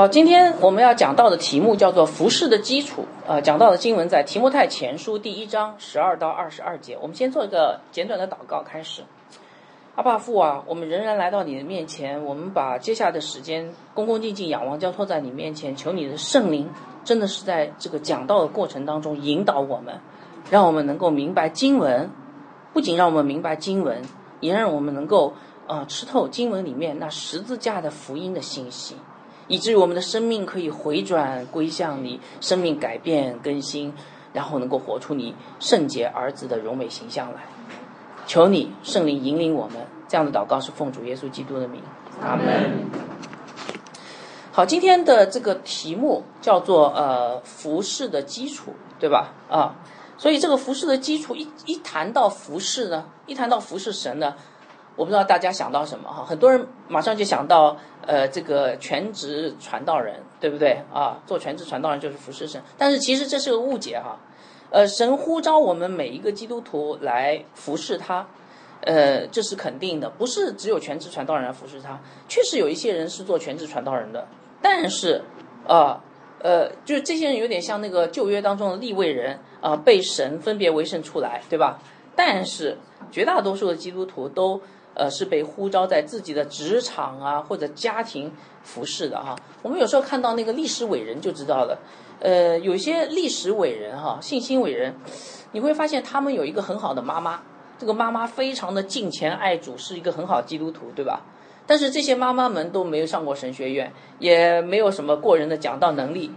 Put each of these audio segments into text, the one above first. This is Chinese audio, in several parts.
好，今天我们要讲到的题目叫做服饰的基础。呃，讲到的经文在提摩太前书第一章十二到二十二节。我们先做一个简短的祷告开始。阿爸父啊，我们仍然来到你的面前，我们把接下来的时间恭恭敬敬仰望交托在你面前，求你的圣灵真的是在这个讲道的过程当中引导我们，让我们能够明白经文，不仅让我们明白经文，也让我们能够呃吃透经文里面那十字架的福音的信息。以至于我们的生命可以回转归向你，生命改变更新，然后能够活出你圣洁儿子的荣美形象来。求你圣灵引领我们，这样的祷告是奉主耶稣基督的名，阿门。好，今天的这个题目叫做呃服饰的基础，对吧？啊，所以这个服饰的基础一一谈到服饰呢，一谈到服饰神呢。我不知道大家想到什么哈，很多人马上就想到，呃，这个全职传道人，对不对啊？做全职传道人就是服侍神，但是其实这是个误解哈。呃，神呼召我们每一个基督徒来服侍他，呃，这是肯定的，不是只有全职传道人来服侍他。确实有一些人是做全职传道人的，但是啊，呃，就是这些人有点像那个旧约当中的立位人啊，被神分别为圣出来，对吧？但是绝大多数的基督徒都。呃，是被呼召在自己的职场啊或者家庭服侍的哈。我们有时候看到那个历史伟人就知道了。呃，有些历史伟人哈，信心伟人，你会发现他们有一个很好的妈妈，这个妈妈非常的敬虔爱主，是一个很好基督徒，对吧？但是这些妈妈们都没有上过神学院，也没有什么过人的讲道能力，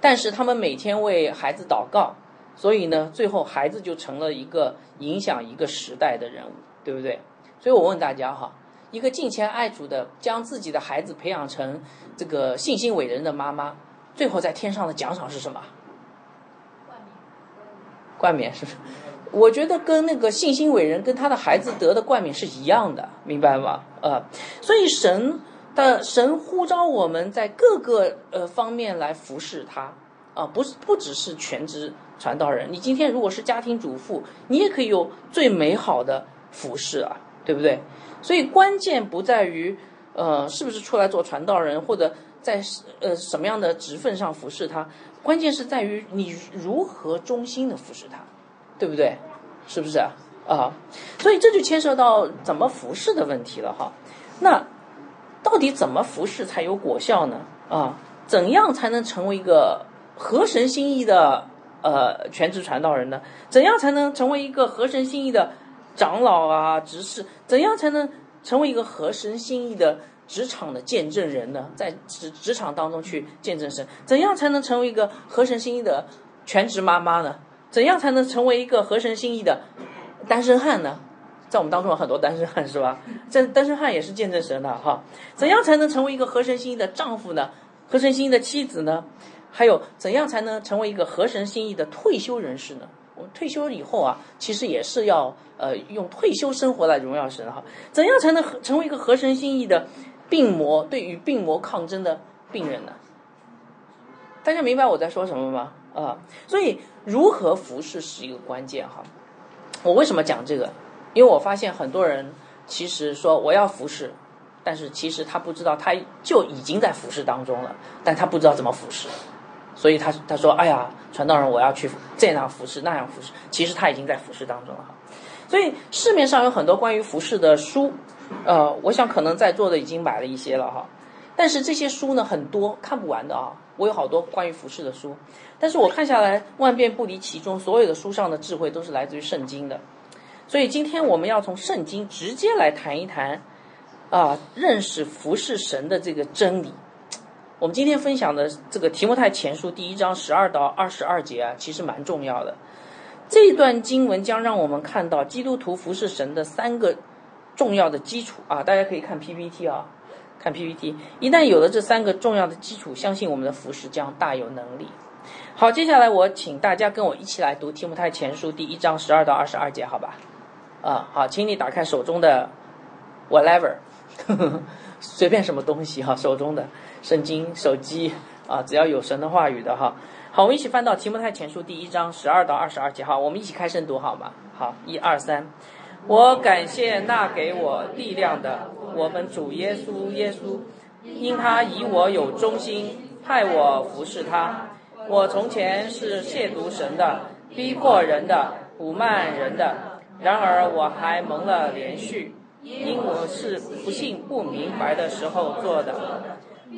但是他们每天为孩子祷告，所以呢，最后孩子就成了一个影响一个时代的人物，对不对？所以我问大家哈，一个敬虔爱主的，将自己的孩子培养成这个信心伟人的妈妈，最后在天上的奖赏是什么？冠冕。冠冕是不是？我觉得跟那个信心伟人跟他的孩子得的冠冕是一样的，明白吗？呃，所以神的神呼召我们在各个呃方面来服侍他啊，不是不只是全职传道人，你今天如果是家庭主妇，你也可以有最美好的服侍啊。对不对？所以关键不在于，呃，是不是出来做传道人，或者在呃什么样的职分上服侍他，关键是在于你如何忠心的服侍他，对不对？是不是啊？啊，所以这就牵涉到怎么服侍的问题了哈。那到底怎么服侍才有果效呢？啊，怎样才能成为一个合神心意的呃全职传道人呢？怎样才能成为一个合神心意的？长老啊，执事，怎样才能成为一个合神心意的职场的见证人呢？在职职场当中去见证神，怎样才能成为一个合神心意的全职妈妈呢？怎样才能成为一个合神心意的单身汉呢？在我们当中有很多单身汉是吧？这单身汉也是见证神的哈。怎样才能成为一个合神心意的丈夫呢？合神心意的妻子呢？还有怎样才能成为一个合神心意的退休人士呢？我们退休以后啊，其实也是要呃用退休生活来荣耀神哈。怎样才能成为一个合神心意的病魔，对于病魔抗争的病人呢？大家明白我在说什么吗？啊，所以如何服侍是一个关键哈。我为什么讲这个？因为我发现很多人其实说我要服侍，但是其实他不知道他就已经在服侍当中了，但他不知道怎么服侍。所以他他说，哎呀，传道人，我要去这样服侍，那样服侍。其实他已经在服侍当中了。所以市面上有很多关于服饰的书，呃，我想可能在座的已经买了一些了哈。但是这些书呢，很多看不完的啊。我有好多关于服饰的书，但是我看下来万变不离其中，所有的书上的智慧都是来自于圣经的。所以今天我们要从圣经直接来谈一谈，啊，认识服侍神的这个真理。我们今天分享的这个提摩太前书第一章十二到二十二节啊，其实蛮重要的。这段经文将让我们看到基督徒服侍神的三个重要的基础啊，大家可以看 PPT 啊，看 PPT。一旦有了这三个重要的基础，相信我们的服侍将大有能力。好，接下来我请大家跟我一起来读提摩太前书第一章十二到二十二节，好吧？啊，好，请你打开手中的 whatever，随便什么东西哈，手中的。圣经、手机啊，只要有神的话语的哈。好，我们一起翻到提摩太前书第一章十二到二十二节好，我们一起开声读好吗？好，一二三。我感谢那给我力量的我们主耶稣耶稣，因他以我有忠心，派我服侍他。我从前是亵渎神的，逼迫人的，侮慢人的。然而我还蒙了连续，因我是不信不明白的时候做的，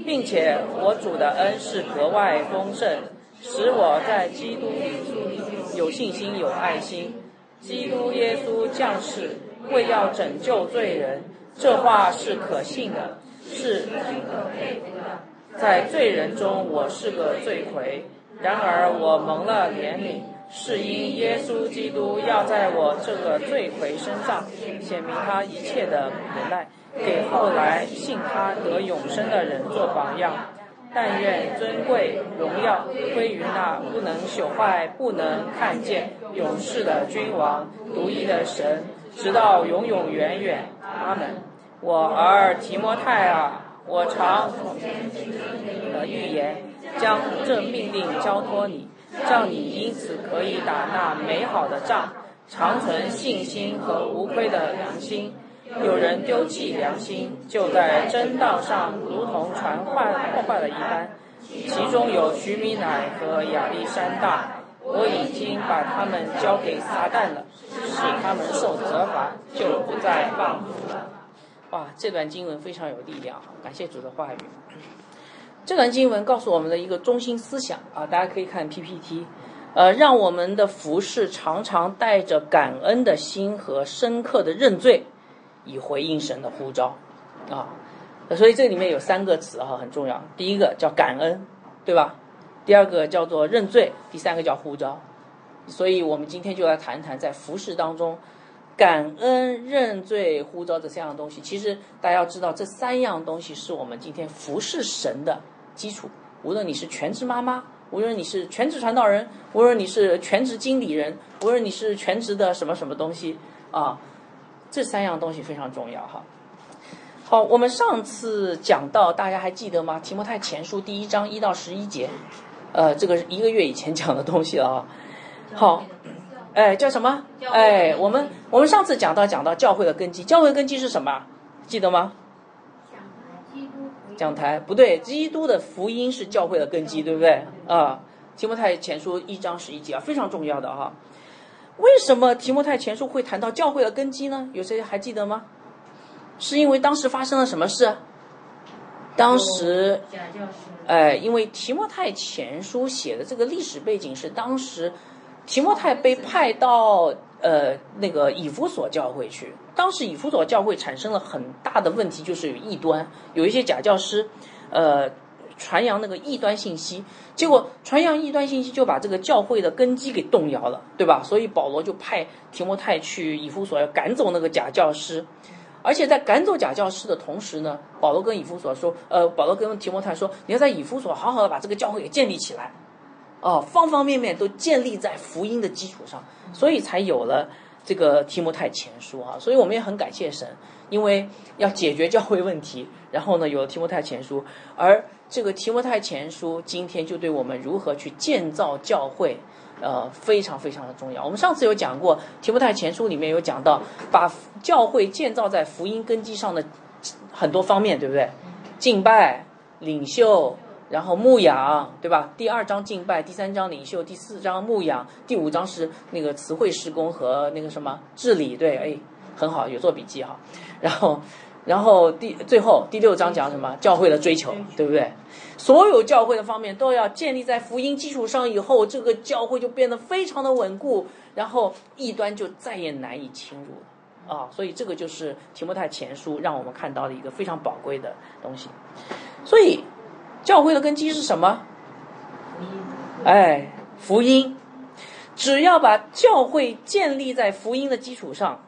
并且我主的恩是格外丰盛，使我在基督里有信心有爱心。基督耶稣降世为要拯救罪人，这话是可信的，是在罪人中我是个罪魁。然而我蒙了怜悯，是因耶稣基督要在我这个罪魁身上显明他一切的忍耐，给后来信他得永生的人做榜样。但愿尊贵荣耀归于那不能朽坏、不能看见、永世的君王、独一的神，直到永永远远。阿门。我儿提摩太啊，我常的预言。将这命令交托你，叫你因此可以打那美好的仗，长存信心和无愧的良心。有人丢弃良心，就在真道上如同传坏破坏了一般。其中有徐米乃和亚历山大，我已经把他们交给撒旦了，使他们受责罚，就不再放逐了。哇，这段经文非常有力量，感谢主的话语。这段经文告诉我们的一个中心思想啊，大家可以看 PPT，呃，让我们的服饰常常带着感恩的心和深刻的认罪，以回应神的呼召啊。所以这里面有三个词哈，很重要。第一个叫感恩，对吧？第二个叫做认罪，第三个叫呼召。所以我们今天就来谈谈在服饰当中，感恩、认罪、呼召这三样东西。其实大家要知道，这三样东西是我们今天服侍神的。基础，无论你是全职妈妈，无论你是全职传道人，无论你是全职经理人，无论你是全职的什么什么东西啊，这三样东西非常重要哈。好，我们上次讲到，大家还记得吗？提摩太前书第一章一到十一节，呃，这个是一个月以前讲的东西了啊。好，哎，叫什么？哎，我们我们上次讲到讲到教会的根基，教会根基是什么？记得吗？讲台不对，基督的福音是教会的根基，对不对啊？提摩太前书一章十一节啊，非常重要的哈。为什么提摩太前书会谈到教会的根基呢？有谁还记得吗？是因为当时发生了什么事？当时，哎，因为提摩太前书写的这个历史背景是当时提摩太被派到。呃，那个以弗所教会去，当时以弗所教会产生了很大的问题，就是有异端，有一些假教师，呃，传扬那个异端信息，结果传扬异端信息就把这个教会的根基给动摇了，对吧？所以保罗就派提摩太去以弗所要赶走那个假教师，而且在赶走假教师的同时呢，保罗跟以弗所说，呃，保罗跟提摩太说，你要在以弗所好好的把这个教会给建立起来。哦，方方面面都建立在福音的基础上，所以才有了这个提摩太前书啊。所以我们也很感谢神，因为要解决教会问题，然后呢有了提摩太前书，而这个提摩太前书今天就对我们如何去建造教会，呃，非常非常的重要。我们上次有讲过，提摩太前书里面有讲到，把教会建造在福音根基上的很多方面，对不对？敬拜、领袖。然后牧养，对吧？第二章敬拜，第三章领袖，第四章牧养，第五章是那个词汇施工和那个什么治理，对，哎，很好，有做笔记哈。然后，然后第最后第六章讲什么？教会的追求，对不对？所有教会的方面都要建立在福音基础上，以后这个教会就变得非常的稳固，然后异端就再也难以侵入了啊。所以这个就是提摩太前书让我们看到的一个非常宝贵的东西，所以。教会的根基是什么？哎，福音。只要把教会建立在福音的基础上，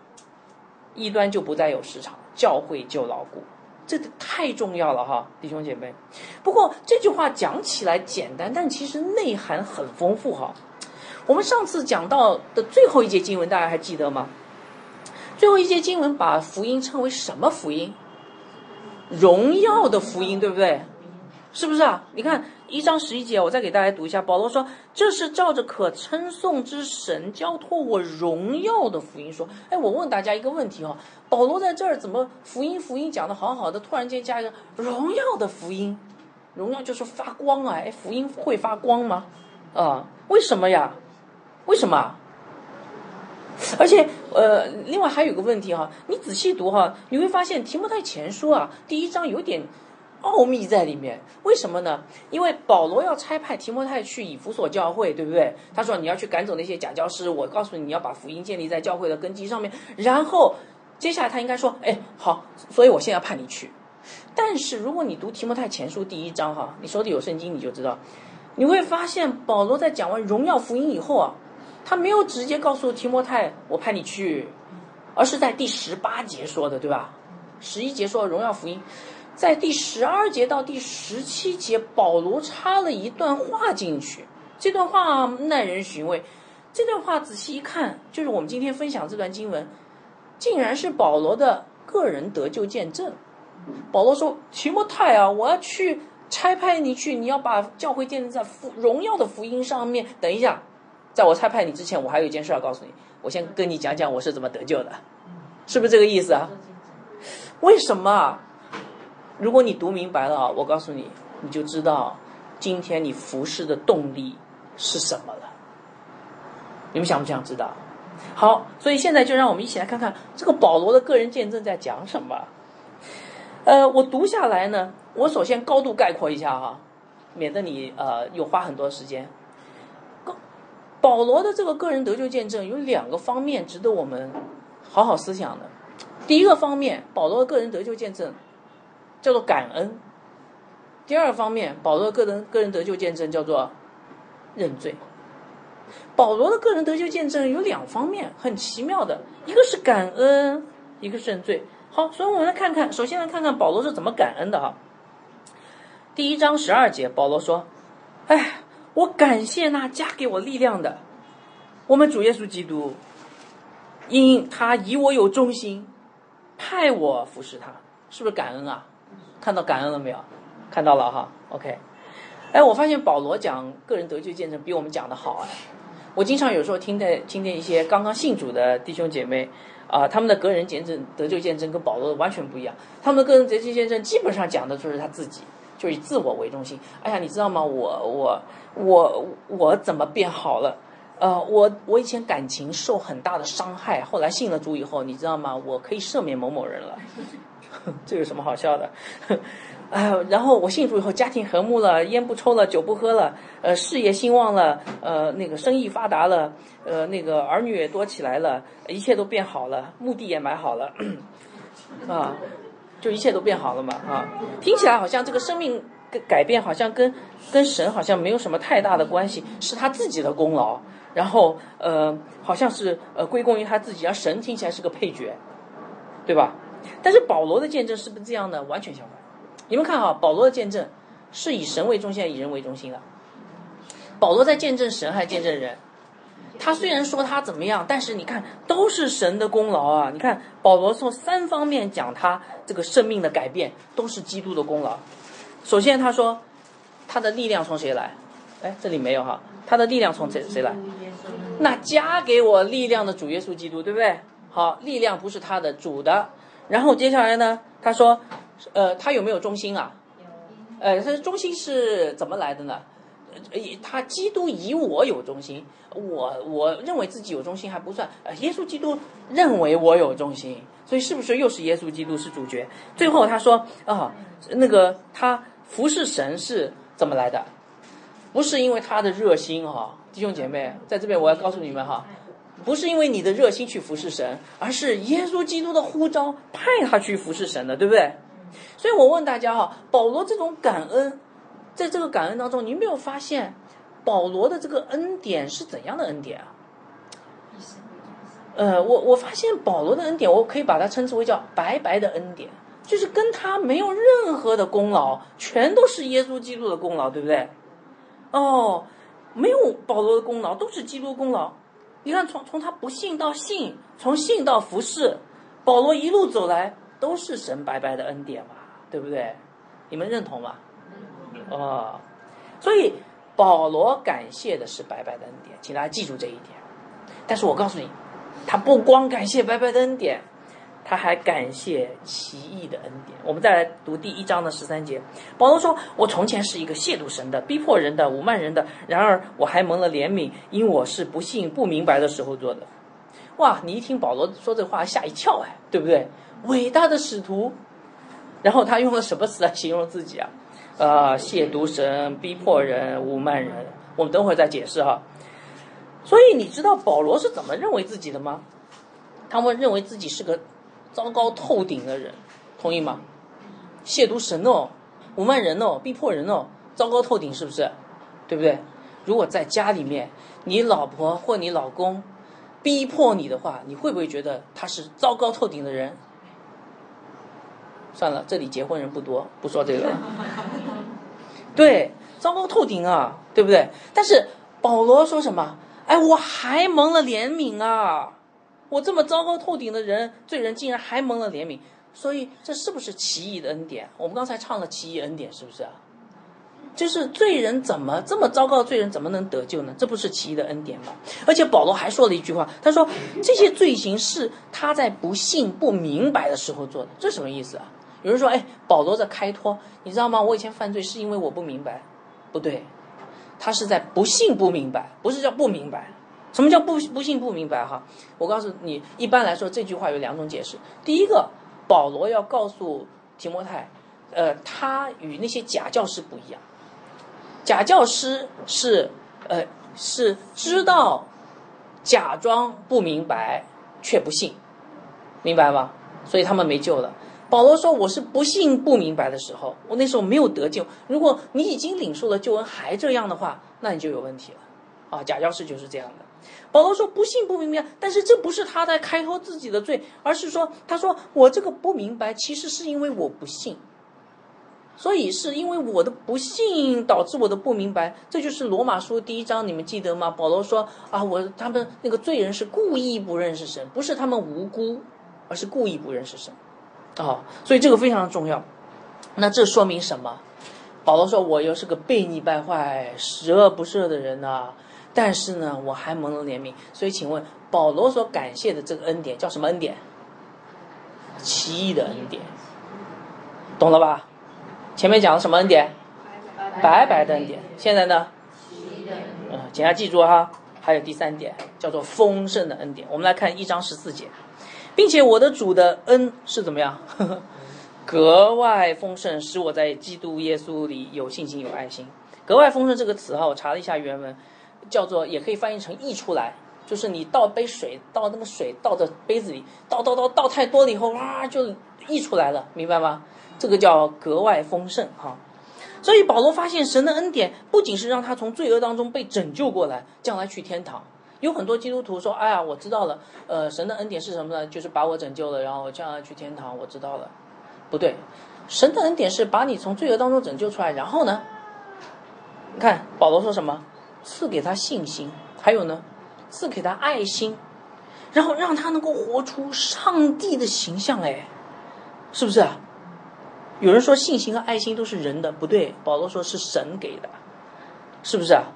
异端就不再有市场，教会就牢固。这太重要了哈，弟兄姐妹。不过这句话讲起来简单，但其实内涵很丰富哈。我们上次讲到的最后一节经文，大家还记得吗？最后一节经文把福音称为什么福音？荣耀的福音，对不对？是不是啊？你看一章十一节，我再给大家读一下。保罗说：“这是照着可称颂之神交托我荣耀的福音说。”哎，我问大家一个问题哦，保罗在这儿怎么福音福音讲的好好的，突然间加一个荣耀的福音？荣耀就是发光啊！哎，福音会发光吗？啊，为什么呀？为什么？而且，呃，另外还有个问题哈，你仔细读哈，你会发现提摩太前书啊，第一章有点奥秘在里面。为什么呢？因为保罗要差派提摩太去以弗所教会，对不对？他说你要去赶走那些假教师，我告诉你，你要把福音建立在教会的根基上面。然后接下来他应该说，哎，好，所以我现在派你去。但是如果你读提摩太前书第一章哈，你手里有圣经，你就知道，你会发现保罗在讲完荣耀福音以后啊。他没有直接告诉提摩太，我派你去，而是在第十八节说的，对吧？十一节说荣耀福音，在第十二节到第十七节，保罗插了一段话进去。这段话耐人寻味。这段话仔细一看，就是我们今天分享这段经文，竟然是保罗的个人得救见证。保罗说：“提摩太啊，我要去差派你去，你要把教会建立在福荣耀的福音上面。”等一下。在我差派你之前，我还有一件事要告诉你。我先跟你讲讲我是怎么得救的，是不是这个意思啊？为什么？如果你读明白了，我告诉你，你就知道今天你服侍的动力是什么了。你们想不想知道？好，所以现在就让我们一起来看看这个保罗的个人见证在讲什么。呃，我读下来呢，我首先高度概括一下哈，免得你呃又花很多时间。保罗的这个个人得救见证有两个方面值得我们好好思想的。第一个方面，保罗的个人得救见证叫做感恩；第二方面，保罗的个人个人得救见证叫做认罪。保罗的个人得救见证有两方面，很奇妙的，一个是感恩，一个是认罪。好，所以我们来看看，首先来看看保罗是怎么感恩的哈。第一章十二节，保罗说：“哎。”我感谢那加给我力量的，我们主耶稣基督，因他以我有忠心，派我服侍他，是不是感恩啊？看到感恩了没有？看到了哈，OK。哎，我发现保罗讲个人得救见证比我们讲的好哎。我经常有时候听的听见一些刚刚信主的弟兄姐妹啊，他们的个人见证得救见证跟保罗的完全不一样，他们的个人得救见证基本上讲的就是他自己。就以自我为中心。哎呀，你知道吗？我我我我怎么变好了？呃，我我以前感情受很大的伤害，后来信了主以后，你知道吗？我可以赦免某某人了。这有什么好笑的？哎，然后我信主以后，家庭和睦了，烟不抽了，酒不喝了，呃，事业兴旺了，呃，那个生意发达了，呃，那个儿女也多起来了，一切都变好了，墓地也买好了，啊。就一切都变好了嘛啊，听起来好像这个生命改变好像跟跟神好像没有什么太大的关系，是他自己的功劳，然后呃好像是呃归功于他自己，而神听起来是个配角，对吧？但是保罗的见证是不是这样呢？完全相反。你们看哈，保罗的见证是以神为中心，以人为中心的。保罗在见证神，还见证人。他虽然说他怎么样，但是你看都是神的功劳啊！你看保罗从三方面讲他这个生命的改变，都是基督的功劳。首先他说他的力量从谁来？哎，这里没有哈，他的力量从谁谁来？那加给我力量的主耶稣基督，对不对？好，力量不是他的主的。然后接下来呢，他说，呃，他有没有中心啊？呃，他的忠心是怎么来的呢？他基督以我有中心，我我认为自己有中心还不算，呃，耶稣基督认为我有中心，所以是不是又是耶稣基督是主角？最后他说啊，那个他服侍神是怎么来的？不是因为他的热心哈，弟兄姐妹，在这边我要告诉你们哈，不是因为你的热心去服侍神，而是耶稣基督的呼召派他去服侍神的，对不对？所以我问大家哈，保罗这种感恩。在这个感恩当中，你没有发现保罗的这个恩典是怎样的恩典啊？呃，我我发现保罗的恩典，我可以把它称之为叫白白的恩典，就是跟他没有任何的功劳，全都是耶稣基督的功劳，对不对？哦，没有保罗的功劳，都是基督功劳。你看，从从他不信到信，从信到服侍，保罗一路走来都是神白白的恩典嘛，对不对？你们认同吗？哦，所以保罗感谢的是白白的恩典，请大家记住这一点。但是我告诉你，他不光感谢白白的恩典，他还感谢奇异的恩典。我们再来读第一章的十三节，保罗说：“我从前是一个亵渎神的、逼迫人的、侮慢人的，然而我还蒙了怜悯，因我是不信、不明白的时候做的。”哇，你一听保罗说这话，吓一跳哎，对不对？伟大的使徒，然后他用了什么词来形容自己啊？呃，亵渎神、逼迫人、侮慢人。我们等会儿再解释哈。所以你知道保罗是怎么认为自己的吗？他们认为自己是个糟糕透顶的人，同意吗？亵渎神哦，侮慢人哦，逼迫人哦，糟糕透顶，是不是？对不对？如果在家里面，你老婆或你老公逼迫你的话，你会不会觉得他是糟糕透顶的人？算了，这里结婚人不多，不说这个了。对，糟糕透顶啊，对不对？但是保罗说什么？哎，我还蒙了怜悯啊！我这么糟糕透顶的人，罪人竟然还蒙了怜悯，所以这是不是奇异的恩典？我们刚才唱了奇异恩典，是不是啊？就是罪人怎么这么糟糕罪人怎么能得救呢？这不是奇异的恩典吗？而且保罗还说了一句话，他说这些罪行是他在不信不明白的时候做的，这什么意思啊？有人说，哎，保罗在开脱，你知道吗？我以前犯罪是因为我不明白，不对。他是在不信不明白，不是叫不明白。什么叫不不信不明白？哈，我告诉你，一般来说这句话有两种解释。第一个，保罗要告诉提摩太，呃，他与那些假教师不一样。假教师是呃是知道假装不明白却不信，明白吗？所以他们没救了。保罗说：“我是不信不明白的时候，我那时候没有得救。如果你已经领受了救恩还这样的话，那你就有问题了。啊，假教师就是这样的。保罗说不信不明白，但是这不是他在开脱自己的罪，而是说他说我这个不明白，其实是因为我不信，所以是因为我的不信导致我的不明白。这就是罗马书第一章，你们记得吗？保罗说啊，我他们那个罪人是故意不认识神，不是他们无辜，而是故意不认识神。”哦，所以这个非常重要。那这说明什么？保罗说：“我又是个悖逆败坏、十恶不赦的人呐。但是呢，我还蒙了怜悯。所以，请问保罗所感谢的这个恩典叫什么恩典？奇异的恩典，懂了吧？前面讲了什么恩典？白白的恩典。现在呢？嗯，请大家记住哈。还有第三点，叫做丰盛的恩典。我们来看一章十四节。并且我的主的恩是怎么样？格外丰盛，使我在基督耶稣里有信心、有爱心。格外丰盛这个词哈，我查了一下原文，叫做也可以翻译成溢出来，就是你倒杯水，倒那个水倒在杯子里，倒倒倒倒太多了以后，哇，就溢出来了，明白吗？这个叫格外丰盛哈。所以保罗发现神的恩典不仅是让他从罪恶当中被拯救过来，将来去天堂。有很多基督徒说：“哎呀，我知道了，呃，神的恩典是什么呢？就是把我拯救了，然后我将来去天堂。我知道了，不对，神的恩典是把你从罪恶当中拯救出来，然后呢？你看保罗说什么？赐给他信心，还有呢，赐给他爱心，然后让他能够活出上帝的形象。哎，是不是啊？有人说信心和爱心都是人的，不对，保罗说是神给的，是不是啊？”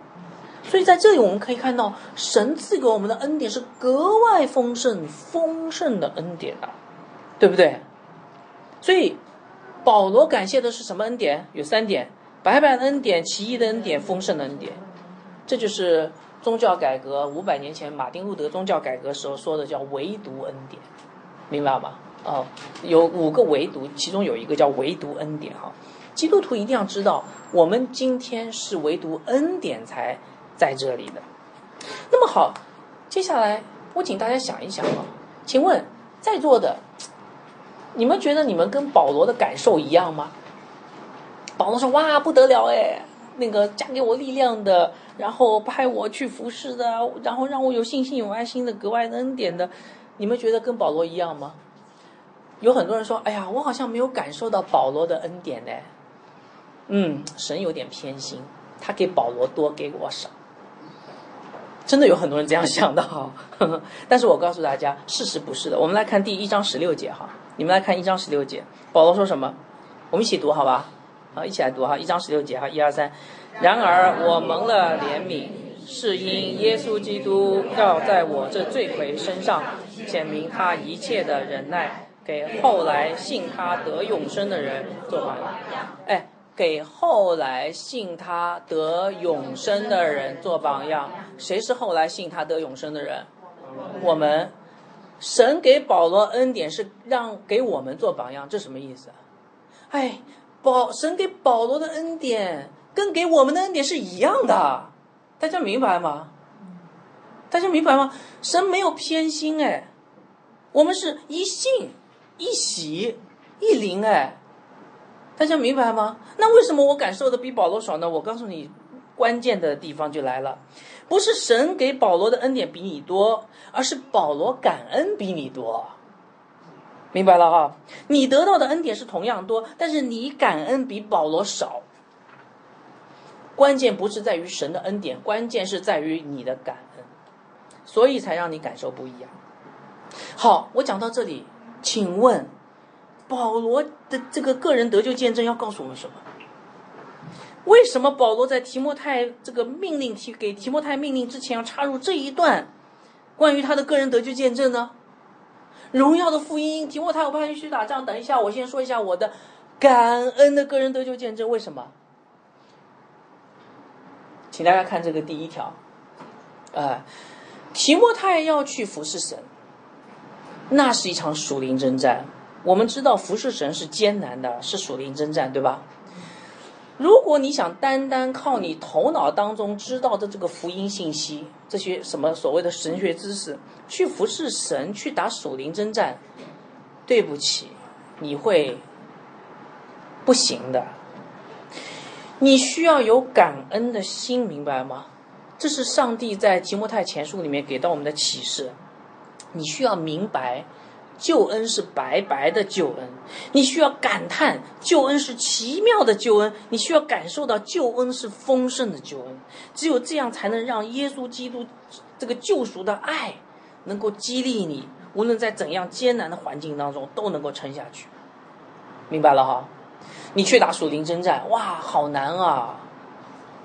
所以在这里我们可以看到，神赐给我们的恩典是格外丰盛、丰盛的恩典啊，对不对？所以保罗感谢的是什么恩典？有三点：白白的恩典、奇异的恩典、丰盛的恩典。这就是宗教改革五百年前马丁路德宗教改革时候说的叫唯独恩典，明白吗？哦，有五个唯独，其中有一个叫唯独恩典哈。基督徒一定要知道，我们今天是唯独恩典才。在这里的，那么好，接下来我请大家想一想啊，请问在座的，你们觉得你们跟保罗的感受一样吗？保罗说：“哇，不得了哎，那个加给我力量的，然后派我去服侍的，然后让我有信心、有爱心的，格外的恩典的，你们觉得跟保罗一样吗？”有很多人说：“哎呀，我好像没有感受到保罗的恩典呢。”嗯，神有点偏心，他给保罗多，给我少。真的有很多人这样想的哈，但是我告诉大家，事实不是的。我们来看第一章十六节哈，你们来看一章十六节，保罗说什么？我们一起读好吧？好，一起来读哈，一章十六节哈，一二三。然而我蒙了怜悯，是因耶稣基督要在我这罪魁身上显明他一切的忍耐，给后来信他得永生的人做榜样。哎，给后来信他得永生的人做榜样。谁是后来信他得永生的人？我们。神给保罗恩典是让给我们做榜样，这什么意思？哎，保神给保罗的恩典跟给我们的恩典是一样的，大家明白吗？大家明白吗？神没有偏心哎，我们是一信一喜一灵哎，大家明白吗？那为什么我感受的比保罗少呢？我告诉你，关键的地方就来了。不是神给保罗的恩典比你多，而是保罗感恩比你多。明白了哈？你得到的恩典是同样多，但是你感恩比保罗少。关键不是在于神的恩典，关键是在于你的感恩，所以才让你感受不一样。好，我讲到这里，请问保罗的这个个人得救见证要告诉我们什么？为什么保罗在提摩太这个命令提给提摩太命令之前要插入这一段关于他的个人得救见证呢？荣耀的福音，提摩太，我派你去打仗。等一下，我先说一下我的感恩的个人得救见证。为什么？请大家看这个第一条，啊，提摩太要去服侍神，那是一场属灵征战。我们知道服侍神是艰难的，是属灵征战，对吧？如果你想单单靠你头脑当中知道的这个福音信息，这些什么所谓的神学知识，去服侍神，去打属灵征战，对不起，你会不行的。你需要有感恩的心，明白吗？这是上帝在提摩太前书里面给到我们的启示。你需要明白。救恩是白白的救恩，你需要感叹救恩是奇妙的救恩，你需要感受到救恩是丰盛的救恩。只有这样，才能让耶稣基督这个救赎的爱能够激励你，无论在怎样艰难的环境当中都能够撑下去。明白了哈？你去打属灵征战，哇，好难啊！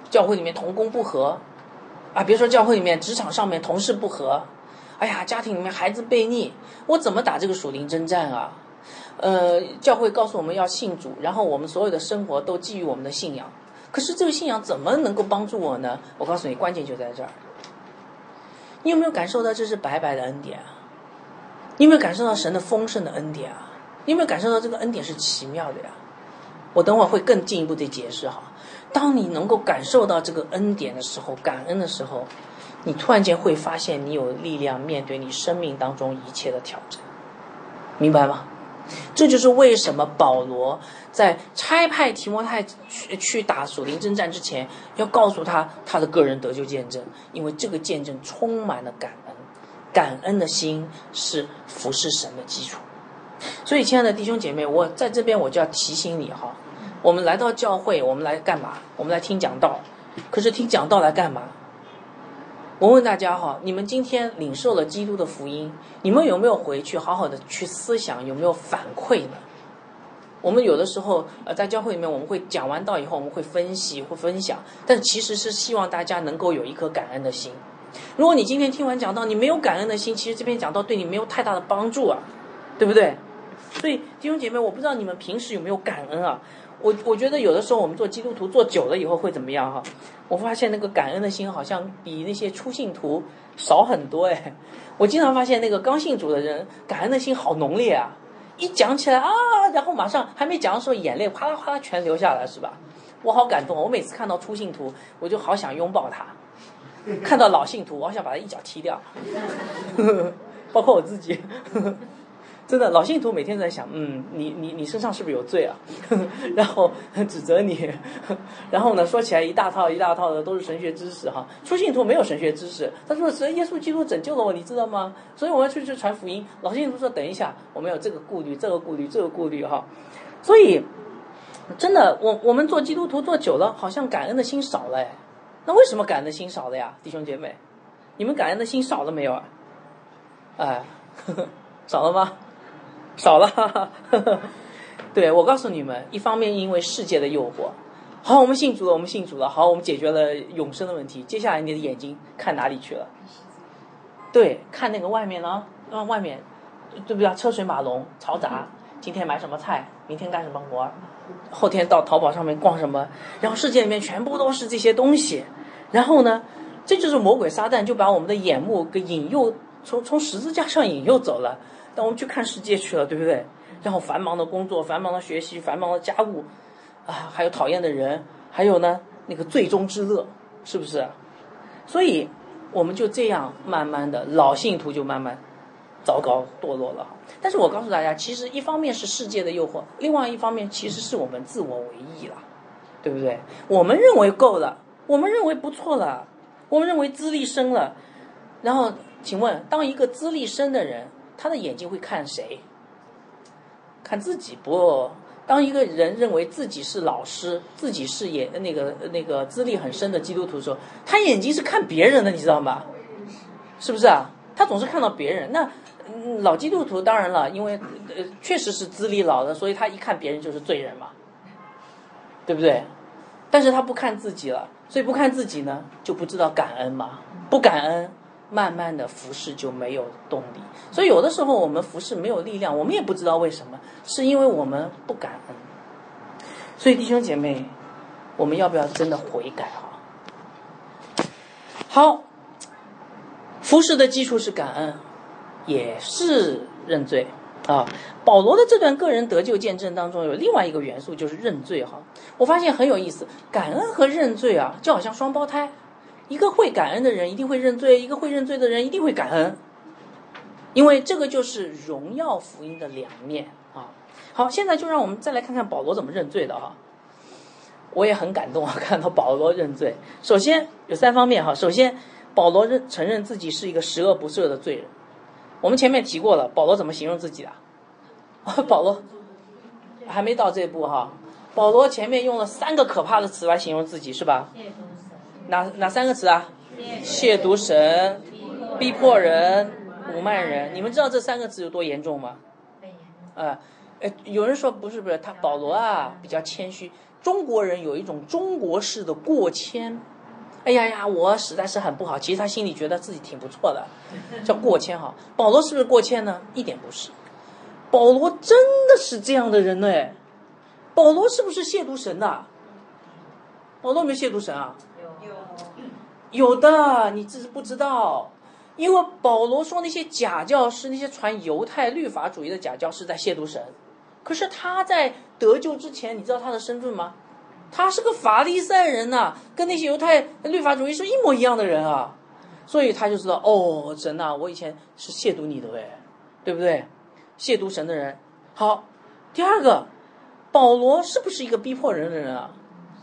教会里面同工不和啊，别说教会里面，职场上面同事不和。哎呀，家庭里面孩子悖逆，我怎么打这个属灵征战啊？呃，教会告诉我们要信主，然后我们所有的生活都基于我们的信仰。可是这个信仰怎么能够帮助我呢？我告诉你，关键就在这儿。你有没有感受到这是白白的恩典啊？你有没有感受到神的丰盛的恩典啊？你有没有感受到这个恩典是奇妙的呀？我等会儿会更进一步的解释哈。当你能够感受到这个恩典的时候，感恩的时候。你突然间会发现，你有力量面对你生命当中一切的挑战，明白吗？这就是为什么保罗在差派提摩太去去打属灵征战之前，要告诉他他的个人得救见证，因为这个见证充满了感恩，感恩的心是服侍神的基础。所以，亲爱的弟兄姐妹，我在这边我就要提醒你哈，我们来到教会，我们来干嘛？我们来听讲道，可是听讲道来干嘛？我问大家哈，你们今天领受了基督的福音，你们有没有回去好好的去思想，有没有反馈呢？我们有的时候呃，在教会里面，我们会讲完道以后，我们会分析会分享，但其实是希望大家能够有一颗感恩的心。如果你今天听完讲道，你没有感恩的心，其实这篇讲道对你没有太大的帮助啊，对不对？所以弟兄姐妹，我不知道你们平时有没有感恩啊？我我觉得有的时候我们做基督徒做久了以后会怎么样哈？我发现那个感恩的心好像比那些初信徒少很多哎。我经常发现那个刚信主的人感恩的心好浓烈啊，一讲起来啊，然后马上还没讲的时候眼泪哗啦哗啦全流下来是吧？我好感动，我每次看到初信徒我就好想拥抱他，看到老信徒我好想把他一脚踢掉，包括我自己。真的，老信徒每天在想，嗯，你你你身上是不是有罪啊？然后指责你，然后呢，说起来一大套一大套的都是神学知识哈。初信徒没有神学知识，他说神耶稣基督拯救了我，你知道吗？所以我要出去传福音。老信徒说，等一下，我们有这个顾虑，这个顾虑，这个顾虑哈。所以，真的，我我们做基督徒做久了，好像感恩的心少了哎。那为什么感恩的心少了呀，弟兄姐妹？你们感恩的心少了没有啊？哎，少了吗？少了，对我告诉你们，一方面因为世界的诱惑，好，我们信主了，我们信主了，好，我们解决了永生的问题。接下来你的眼睛看哪里去了？对，看那个外面呢？啊，外面对不对？车水马龙，嘈杂。今天买什么菜，明天干什么活，后天到淘宝上面逛什么，然后世界里面全部都是这些东西。然后呢，这就是魔鬼撒旦就把我们的眼目给引诱，从从十字架上引诱走了，但我们去看世界去了，对不对？然后繁忙的工作，繁忙的学习，繁忙的家务，啊，还有讨厌的人，还有呢那个最终之乐，是不是？所以我们就这样慢慢的，老信徒就慢慢糟糕堕落了。但是我告诉大家，其实一方面是世界的诱惑，另外一方面其实是我们自我为意了，对不对？我们认为够了。我们认为不错了，我们认为资历深了，然后请问，当一个资历深的人，他的眼睛会看谁？看自己不？当一个人认为自己是老师，自己是也那个那个资历很深的基督徒的时候，他眼睛是看别人的，你知道吗？是不是啊？他总是看到别人。那老基督徒当然了，因为呃确实是资历老的，所以他一看别人就是罪人嘛，对不对？但是他不看自己了。所以不看自己呢，就不知道感恩嘛。不感恩，慢慢的服侍就没有动力。所以有的时候我们服侍没有力量，我们也不知道为什么，是因为我们不感恩。所以弟兄姐妹，我们要不要真的悔改啊？好，服侍的基础是感恩，也是认罪。啊，保罗的这段个人得救见证当中有另外一个元素，就是认罪哈。我发现很有意思，感恩和认罪啊，就好像双胞胎，一个会感恩的人一定会认罪，一个会认罪的人一定会感恩，因为这个就是荣耀福音的两面啊。好，现在就让我们再来看看保罗怎么认罪的哈。我也很感动啊，看到保罗认罪。首先有三方面哈，首先保罗认承认自己是一个十恶不赦的罪人。我们前面提过了，保罗怎么形容自己的？保罗还没到这步哈。保罗前面用了三个可怕的词来形容自己，是吧？哪哪三个词啊？亵渎神、逼迫人、辱骂人。你们知道这三个词有多严重吗？啊，哎，有人说不是不是，他保罗啊比较谦虚。中国人有一种中国式的过谦。哎呀呀，我实在是很不好。其实他心里觉得自己挺不错的，叫过谦哈。保罗是不是过谦呢？一点不是。保罗真的是这样的人呢？保罗是不是亵渎神的？保罗没亵渎神啊？有的，你只是不知道。因为保罗说那些假教师，那些传犹太律法主义的假教师在亵渎神。可是他在得救之前，你知道他的身份吗？他是个法利赛人呐，跟那些犹太律法主义是一模一样的人啊，所以他就知道哦，神呐，我以前是亵渎你的哎，对不对？亵渎神的人。好，第二个，保罗是不是一个逼迫人的人啊？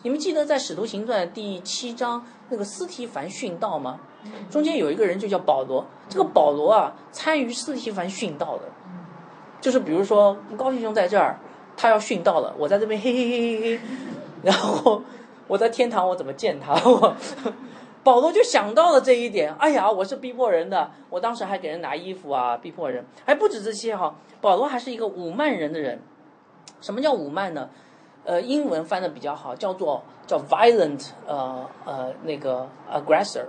你们记得在《使徒行传》第七章那个斯提凡殉道吗？中间有一个人就叫保罗，这个保罗啊，参与斯提凡殉道的，就是比如说高弟兄在这儿，他要殉道了，我在这边嘿嘿嘿嘿嘿。然后我在天堂，我怎么见他？我 保罗就想到了这一点。哎呀，我是逼迫人的，我当时还给人拿衣服啊，逼迫人。还不止这些哈，保罗还是一个武慢人的人。什么叫武慢呢？呃，英文翻的比较好，叫做叫 violent，呃呃那个 aggressor，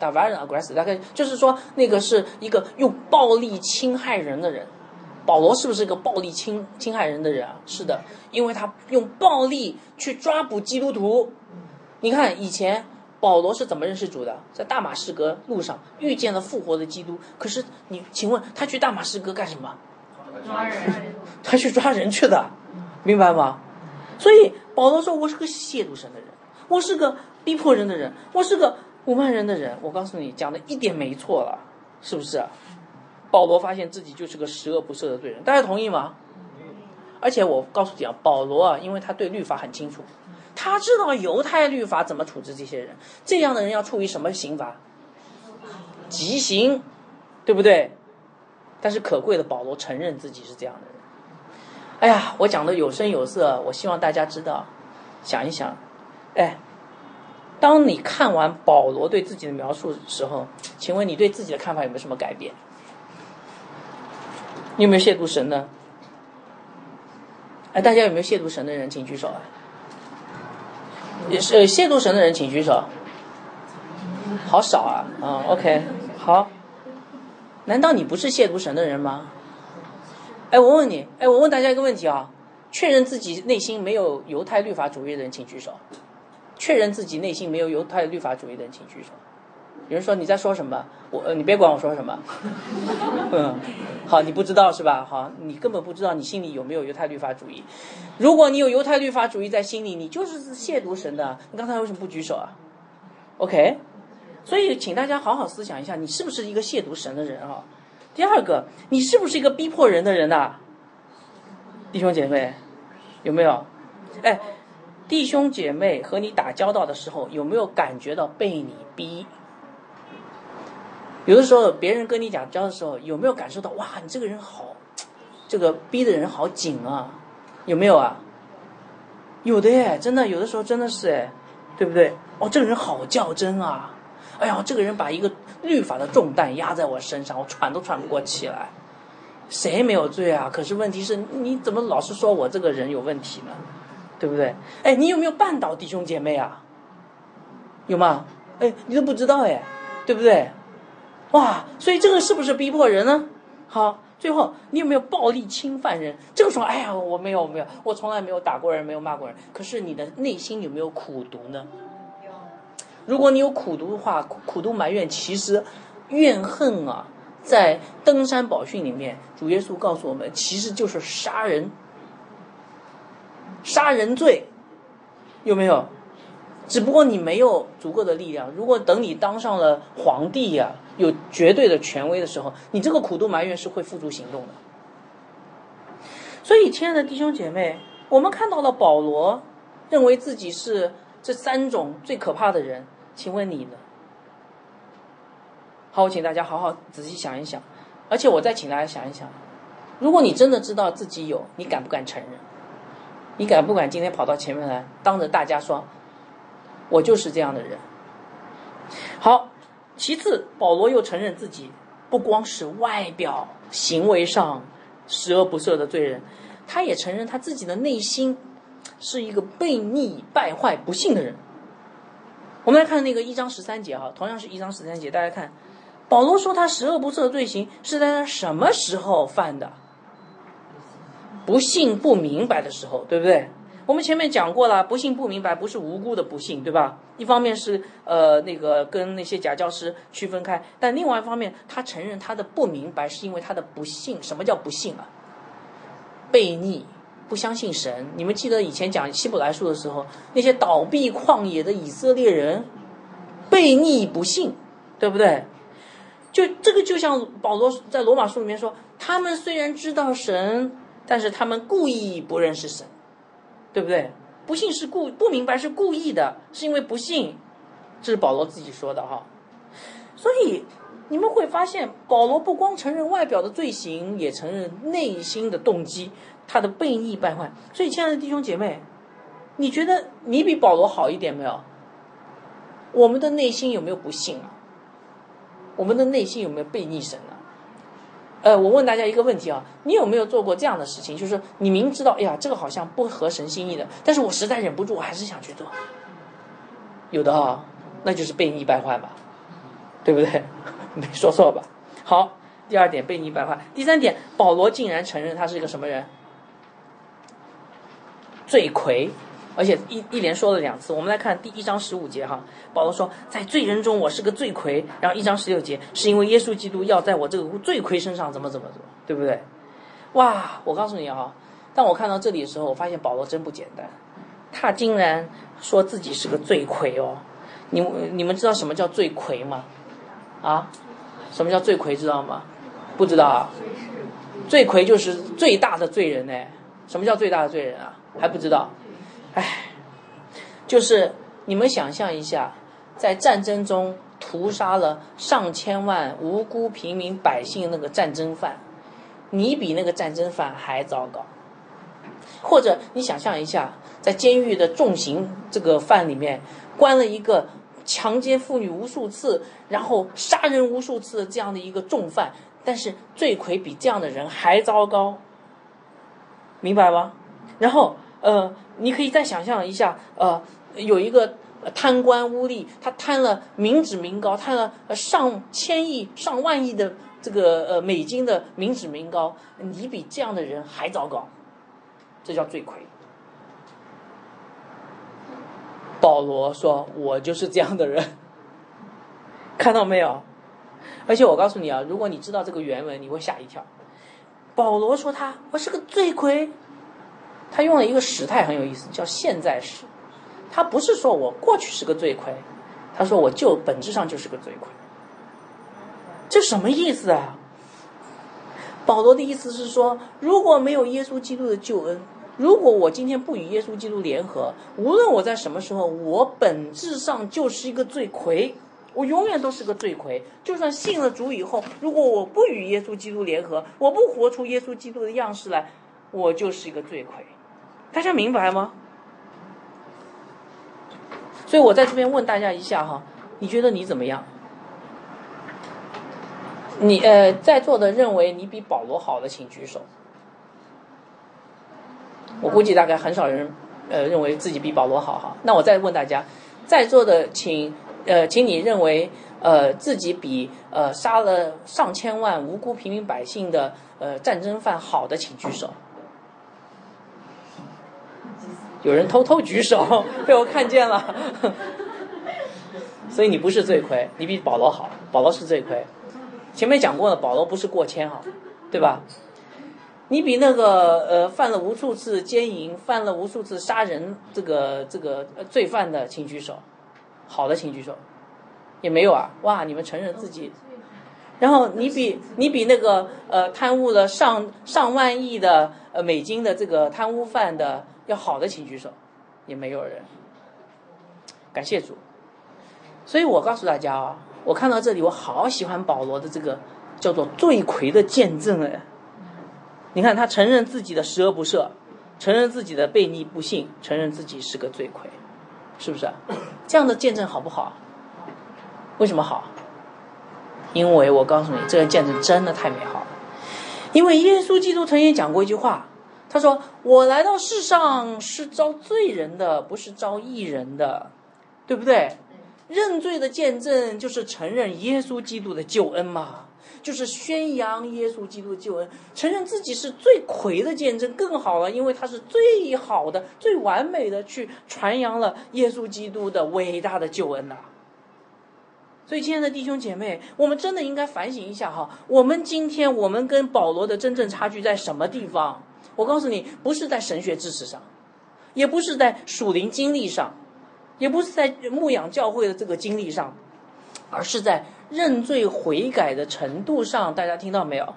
打 violent aggressor，大概就是说那个是一个用暴力侵害人的人。保罗是不是一个暴力侵侵害人的人啊？是的，因为他用暴力去抓捕基督徒。你看以前保罗是怎么认识主的？在大马士革路上遇见了复活的基督。可是你请问他去大马士革干什么？抓人。他去抓人去的，明白吗？所以保罗说：“我是个亵渎神的人，我是个逼迫人的人，我是个侮慢人的人。”我告诉你，讲的一点没错了，是不是？保罗发现自己就是个十恶不赦的罪人，大家同意吗？而且我告诉你啊，保罗啊，因为他对律法很清楚，他知道犹太律法怎么处置这些人，这样的人要处于什么刑罚？极刑，对不对？但是可贵的，保罗承认自己是这样的人。哎呀，我讲的有声有色，我希望大家知道，想一想，哎，当你看完保罗对自己的描述时候，请问你对自己的看法有没有什么改变？你有没有亵渎神呢？哎，大家有没有亵渎神的人，请举手啊！也是亵渎神的人，请举手。好少啊！啊，OK，好。难道你不是亵渎神的人吗？哎，我问你，哎，我问大家一个问题啊，确认自己内心没有犹太律法主义的人，请举手。确认自己内心没有犹太律法主义的人，请举手。有人说你在说什么？我，你别管我说什么。嗯，好，你不知道是吧？好，你根本不知道你心里有没有犹太律法主义。如果你有犹太律法主义在心里，你就是亵渎神的。你刚才为什么不举手啊？OK，所以请大家好好思想一下，你是不是一个亵渎神的人啊？第二个，你是不是一个逼迫人的人呐？弟兄姐妹，有没有？哎，弟兄姐妹和你打交道的时候，有没有感觉到被你逼？有的时候别人跟你讲交的时候，有没有感受到哇，你这个人好，这个逼的人好紧啊？有没有啊？有的耶，真的，有的时候真的是哎，对不对？哦，这个人好较真啊！哎呀，这个人把一个律法的重担压在我身上，我喘都喘不过气来。谁没有罪啊？可是问题是，你怎么老是说我这个人有问题呢？对不对？哎，你有没有绊倒弟兄姐妹啊？有吗？哎，你都不知道哎，对不对？哇，所以这个是不是逼迫人呢？好，最后你有没有暴力侵犯人？这个时候，哎呀，我没有，我没有，我从来没有打过人，没有骂过人。可是你的内心有没有苦毒呢？如果你有苦读的话，苦苦读埋怨，其实怨恨啊，在登山宝训里面，主耶稣告诉我们，其实就是杀人，杀人罪，有没有？只不过你没有足够的力量。如果等你当上了皇帝呀，有绝对的权威的时候，你这个苦读埋怨是会付诸行动的。所以，亲爱的弟兄姐妹，我们看到了保罗认为自己是这三种最可怕的人，请问你呢？好，我请大家好好仔细想一想，而且我再请大家想一想，如果你真的知道自己有，你敢不敢承认？你敢不敢今天跑到前面来，当着大家说？我就是这样的人。好，其次，保罗又承认自己不光是外表行为上十恶不赦的罪人，他也承认他自己的内心是一个悖逆、败坏、不幸的人。我们来看那个一章十三节哈，同样是一章十三节，大家看，保罗说他十恶不赦的罪行是在他什么时候犯的？不信、不明白的时候，对不对？我们前面讲过了，不信不明白不是无辜的不信，对吧？一方面是呃那个跟那些假教师区分开，但另外一方面他承认他的不明白是因为他的不信。什么叫不信啊？悖逆，不相信神。你们记得以前讲希伯来书的时候，那些倒闭旷野的以色列人，悖逆不信，对不对？就这个就像保罗在罗马书里面说，他们虽然知道神，但是他们故意不认识神。对不对？不信是故不明白是故意的，是因为不信，这是保罗自己说的哈。所以你们会发现，保罗不光承认外表的罪行，也承认内心的动机，他的悖逆败坏。所以，亲爱的弟兄姐妹，你觉得你比保罗好一点没有？我们的内心有没有不信啊？我们的内心有没有悖逆神啊？呃，我问大家一个问题啊，你有没有做过这样的事情？就是你明知道，哎呀，这个好像不合神心意的，但是我实在忍不住，我还是想去做。有的啊，那就是悖逆败坏吧，对不对？没说错吧？好，第二点悖逆败坏，第三点，保罗竟然承认他是一个什么人？罪魁。而且一一连说了两次，我们来看第一章十五节哈，保罗说，在罪人中我是个罪魁，然后一章十六节是因为耶稣基督要在我这个罪魁身上怎么怎么怎么，对不对？哇，我告诉你啊，当我看到这里的时候，我发现保罗真不简单，他竟然说自己是个罪魁哦，你你们知道什么叫罪魁吗？啊，什么叫罪魁知道吗？不知道啊，罪魁就是最大的罪人呢，什么叫最大的罪人啊？还不知道？唉，就是你们想象一下，在战争中屠杀了上千万无辜平民百姓那个战争犯，你比那个战争犯还糟糕。或者你想象一下，在监狱的重刑这个犯里面，关了一个强奸妇女无数次，然后杀人无数次的这样的一个重犯，但是罪魁比这样的人还糟糕，明白吗？然后。呃，你可以再想象一下，呃，有一个贪官污吏，他贪了民脂民膏，贪了上千亿、上万亿的这个呃美金的民脂民膏，你比这样的人还糟糕，这叫罪魁。保罗说：“我就是这样的人，看到没有？而且我告诉你啊，如果你知道这个原文，你会吓一跳。保罗说他我是个罪魁，他用了一个时态很有意思，叫现在时。他不是说我过去是个罪魁，他说我就本质上就是个罪魁。这什么意思啊？保罗的意思是说，如果没有耶稣基督的救恩。”如果我今天不与耶稣基督联合，无论我在什么时候，我本质上就是一个罪魁，我永远都是个罪魁。就算信了主以后，如果我不与耶稣基督联合，我不活出耶稣基督的样式来，我就是一个罪魁。大家明白吗？所以我在这边问大家一下哈，你觉得你怎么样？你呃，在座的认为你比保罗好的，请举手。我估计大概很少人，呃，认为自己比保罗好哈。那我再问大家，在座的请，呃，请你认为，呃，自己比呃杀了上千万无辜平民百姓的呃战争犯好的，请举手。有人偷偷举手，被我看见了。所以你不是罪魁，你比保罗好，保罗是罪魁。前面讲过了，保罗不是过谦哈，对吧？你比那个呃犯了无数次奸淫、犯了无数次杀人这个这个罪犯的，请举手。好的，请举手。也没有啊，哇！你们承认自己。然后你比你比那个呃贪污了上上万亿的呃美金的这个贪污犯的要好的，请举手。也没有人。感谢主。所以我告诉大家啊，我看到这里，我好喜欢保罗的这个叫做罪魁的见证哎。你看，他承认自己的十恶不赦，承认自己的悖逆不信，承认自己是个罪魁，是不是？这样的见证好不好？为什么好？因为我告诉你，这个见证真的太美好了。因为耶稣基督曾经讲过一句话，他说：“我来到世上是招罪人的，不是招义人的，对不对？”认罪的见证就是承认耶稣基督的救恩嘛。就是宣扬耶稣基督的救恩，承认自己是最魁的见证更好了，因为他是最好的、最完美的去传扬了耶稣基督的伟大的救恩呐。所以，亲爱的弟兄姐妹，我们真的应该反省一下哈，我们今天我们跟保罗的真正差距在什么地方？我告诉你，不是在神学知识上，也不是在属灵经历上，也不是在牧养教会的这个经历上，而是在。认罪悔改的程度上，大家听到没有？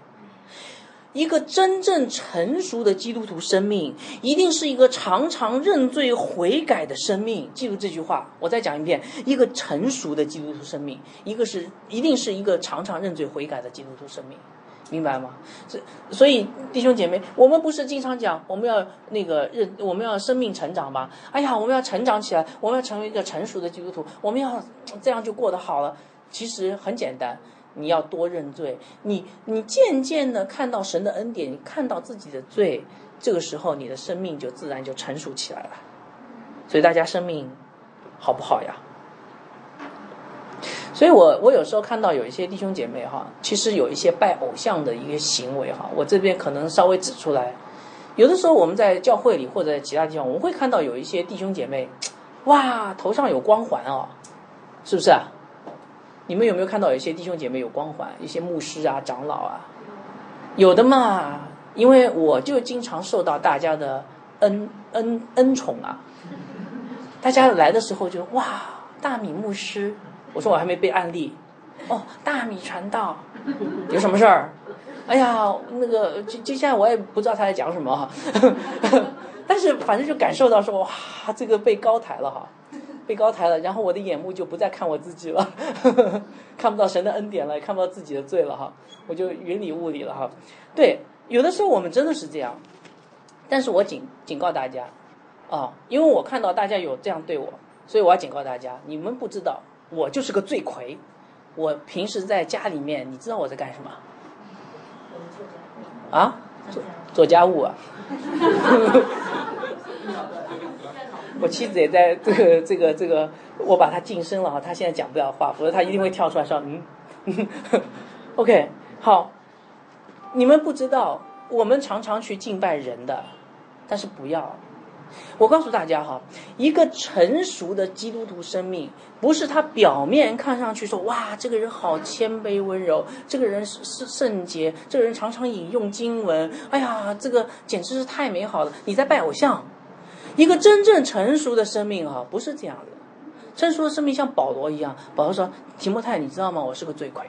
一个真正成熟的基督徒生命，一定是一个常常认罪悔改的生命。记住这句话，我再讲一遍：一个成熟的基督徒生命，一个是一定是一个常常认罪悔改的基督徒生命，明白吗？所所以，弟兄姐妹，我们不是经常讲我们要那个认，我们要生命成长吗？哎呀，我们要成长起来，我们要成为一个成熟的基督徒，我们要这样就过得好了。其实很简单，你要多认罪。你你渐渐的看到神的恩典，你看到自己的罪，这个时候你的生命就自然就成熟起来了。所以大家生命好不好呀？所以我我有时候看到有一些弟兄姐妹哈，其实有一些拜偶像的一个行为哈，我这边可能稍微指出来。有的时候我们在教会里或者其他地方，我们会看到有一些弟兄姐妹，哇，头上有光环哦，是不是啊？你们有没有看到有一些弟兄姐妹有光环，一些牧师啊、长老啊，有的嘛？因为我就经常受到大家的恩恩恩宠啊。大家来的时候就哇，大米牧师，我说我还没被案例，哦，大米传道，有什么事儿？哎呀，那个就就现在我也不知道他在讲什么哈，但是反正就感受到说哇，这个被高抬了哈。被高抬了，然后我的眼目就不再看我自己了，看不到神的恩典了，也看不到自己的罪了哈，我就云里雾里了哈。对，有的时候我们真的是这样，但是我警警告大家，啊，因为我看到大家有这样对我，所以我要警告大家，你们不知道，我就是个罪魁。我平时在家里面，你知道我在干什么？啊？做做家务啊？我妻子也在这个这个这个，我把她晋升了哈，她现在讲不了话，否则她一定会跳出来说嗯，OK。好，你们不知道，我们常常去敬拜人的，但是不要。我告诉大家哈，一个成熟的基督徒生命，不是他表面看上去说哇，这个人好谦卑温柔，这个人是是圣洁，这个人常常引用经文，哎呀，这个简直是太美好了。你在拜偶像。一个真正成熟的生命哈，不是这样的。成熟的生命像保罗一样，保罗说：“提摩太，你知道吗？我是个罪魁。”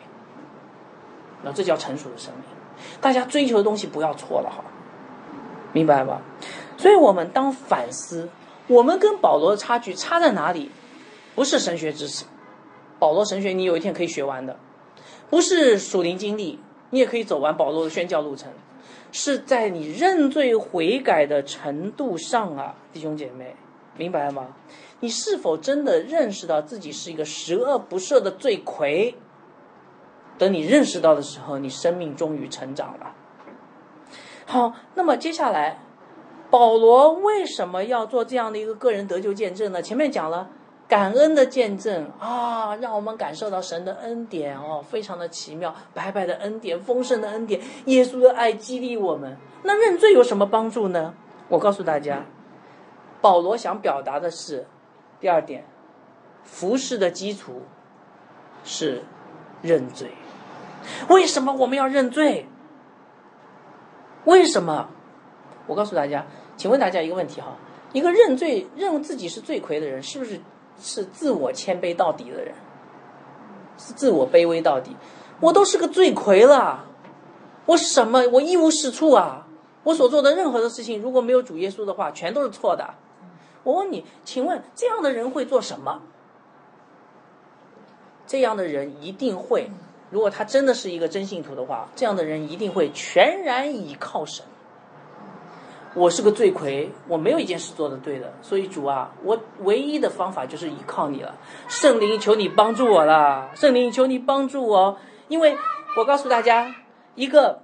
那这叫成熟的生命。大家追求的东西不要错了哈，明白吧？所以我们当反思，我们跟保罗的差距差在哪里？不是神学知识，保罗神学你有一天可以学完的；不是属灵经历，你也可以走完保罗的宣教路程。是在你认罪悔改的程度上啊，弟兄姐妹，明白吗？你是否真的认识到自己是一个十恶不赦的罪魁？等你认识到的时候，你生命终于成长了。好，那么接下来，保罗为什么要做这样的一个个人得救见证呢？前面讲了。感恩的见证啊，让我们感受到神的恩典哦，非常的奇妙，白白的恩典，丰盛的恩典，耶稣的爱激励我们。那认罪有什么帮助呢？我告诉大家，保罗想表达的是第二点，服饰的基础是认罪。为什么我们要认罪？为什么？我告诉大家，请问大家一个问题哈，一个认罪认自己是罪魁的人，是不是？是自我谦卑到底的人，是自我卑微到底。我都是个罪魁了，我什么？我一无是处啊！我所做的任何的事情，如果没有主耶稣的话，全都是错的。我问你，请问这样的人会做什么？这样的人一定会，如果他真的是一个真信徒的话，这样的人一定会全然倚靠神。我是个罪魁，我没有一件事做的对的，所以主啊，我唯一的方法就是依靠你了。圣灵，求你帮助我了，圣灵，求你帮助我，因为我告诉大家，一个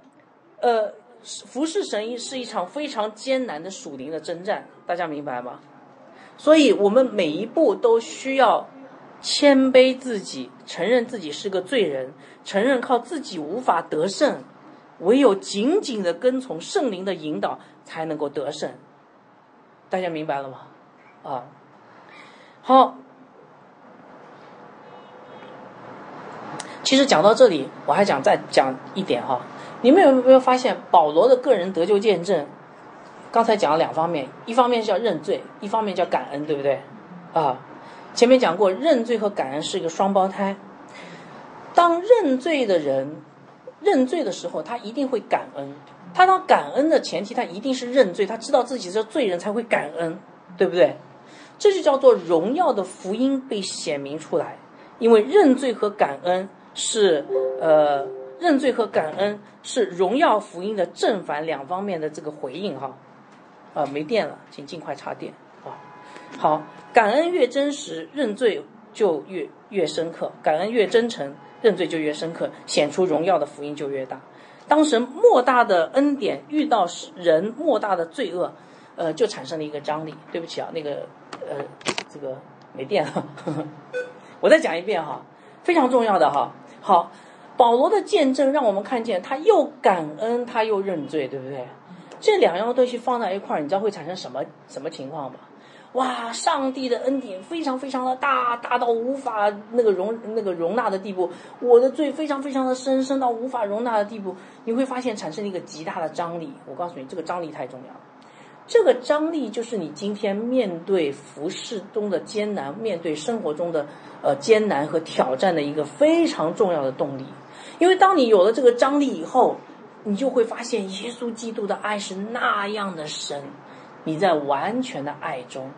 呃，服侍神医是一场非常艰难的属灵的征战，大家明白吗？所以我们每一步都需要谦卑自己，承认自己是个罪人，承认靠自己无法得胜。唯有紧紧的跟从圣灵的引导，才能够得胜。大家明白了吗？啊，好。其实讲到这里，我还想再讲一点哈。你们有没有发现，保罗的个人得救见证？刚才讲了两方面，一方面是要认罪，一方面叫感恩，对不对？啊，前面讲过，认罪和感恩是一个双胞胎。当认罪的人。认罪的时候，他一定会感恩。他当感恩的前提，他一定是认罪。他知道自己是罪人，才会感恩，对不对？这就叫做荣耀的福音被显明出来。因为认罪和感恩是呃，认罪和感恩是荣耀福音的正反两方面的这个回应哈。啊，没电了，请尽快插电啊。好，感恩越真实，认罪就越越深刻。感恩越真诚。认罪就越深刻，显出荣耀的福音就越大。当神莫大的恩典遇到人莫大的罪恶，呃，就产生了一个张力。对不起啊，那个呃，这个没电了，我再讲一遍哈，非常重要的哈。好，保罗的见证让我们看见，他又感恩，他又认罪，对不对？这两样东西放在一块儿，你知道会产生什么什么情况吗？哇，上帝的恩典非常非常的大，大到无法那个容那个容纳的地步。我的罪非常非常的深，深到无法容纳的地步。你会发现产生一个极大的张力。我告诉你，这个张力太重要了。这个张力就是你今天面对服饰中的艰难，面对生活中的呃艰难和挑战的一个非常重要的动力。因为当你有了这个张力以后，你就会发现耶稣基督的爱是那样的深。你在完全的爱中。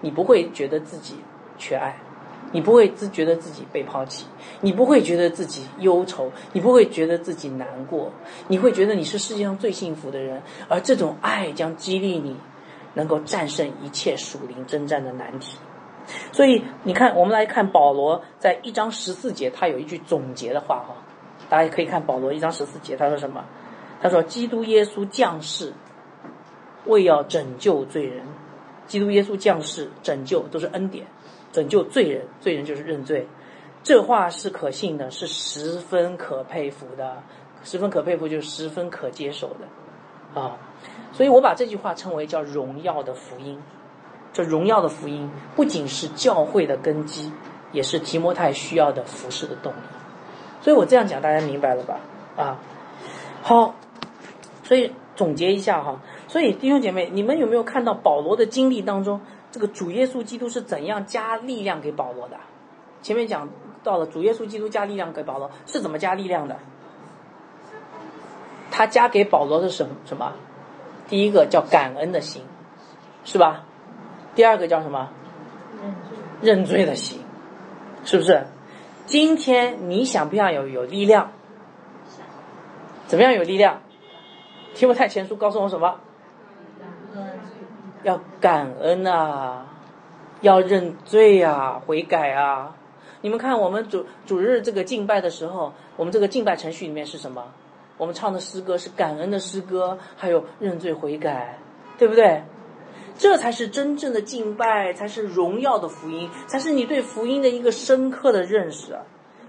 你不会觉得自己缺爱，你不会自觉得自己被抛弃，你不会觉得自己忧愁，你不会觉得自己难过，你会觉得你是世界上最幸福的人，而这种爱将激励你，能够战胜一切属灵征战的难题。所以你看，我们来看保罗在一章十四节，他有一句总结的话哈，大家可以看保罗一章十四节，他说什么？他说：“基督耶稣降世，为要拯救罪人。”基督耶稣降世拯救都是恩典，拯救罪人，罪人就是认罪。这话是可信的，是十分可佩服的。十分可佩服，就是十分可接受的啊。所以我把这句话称为叫荣耀的福音。这荣耀的福音不仅是教会的根基，也是提摩太需要的服饰的动力。所以我这样讲，大家明白了吧？啊，好。所以总结一下哈，所以弟兄姐妹，你们有没有看到保罗的经历当中，这个主耶稣基督是怎样加力量给保罗的？前面讲到了主耶稣基督加力量给保罗是怎么加力量的？他加给保罗的什什么？第一个叫感恩的心，是吧？第二个叫什么？认罪的心，是不是？今天你想不想有有力量？怎么样有力量？提摩太前书告诉我什么？要感恩啊，要认罪啊，悔改啊！你们看，我们主主日这个敬拜的时候，我们这个敬拜程序里面是什么？我们唱的诗歌是感恩的诗歌，还有认罪悔改，对不对？这才是真正的敬拜，才是荣耀的福音，才是你对福音的一个深刻的认识！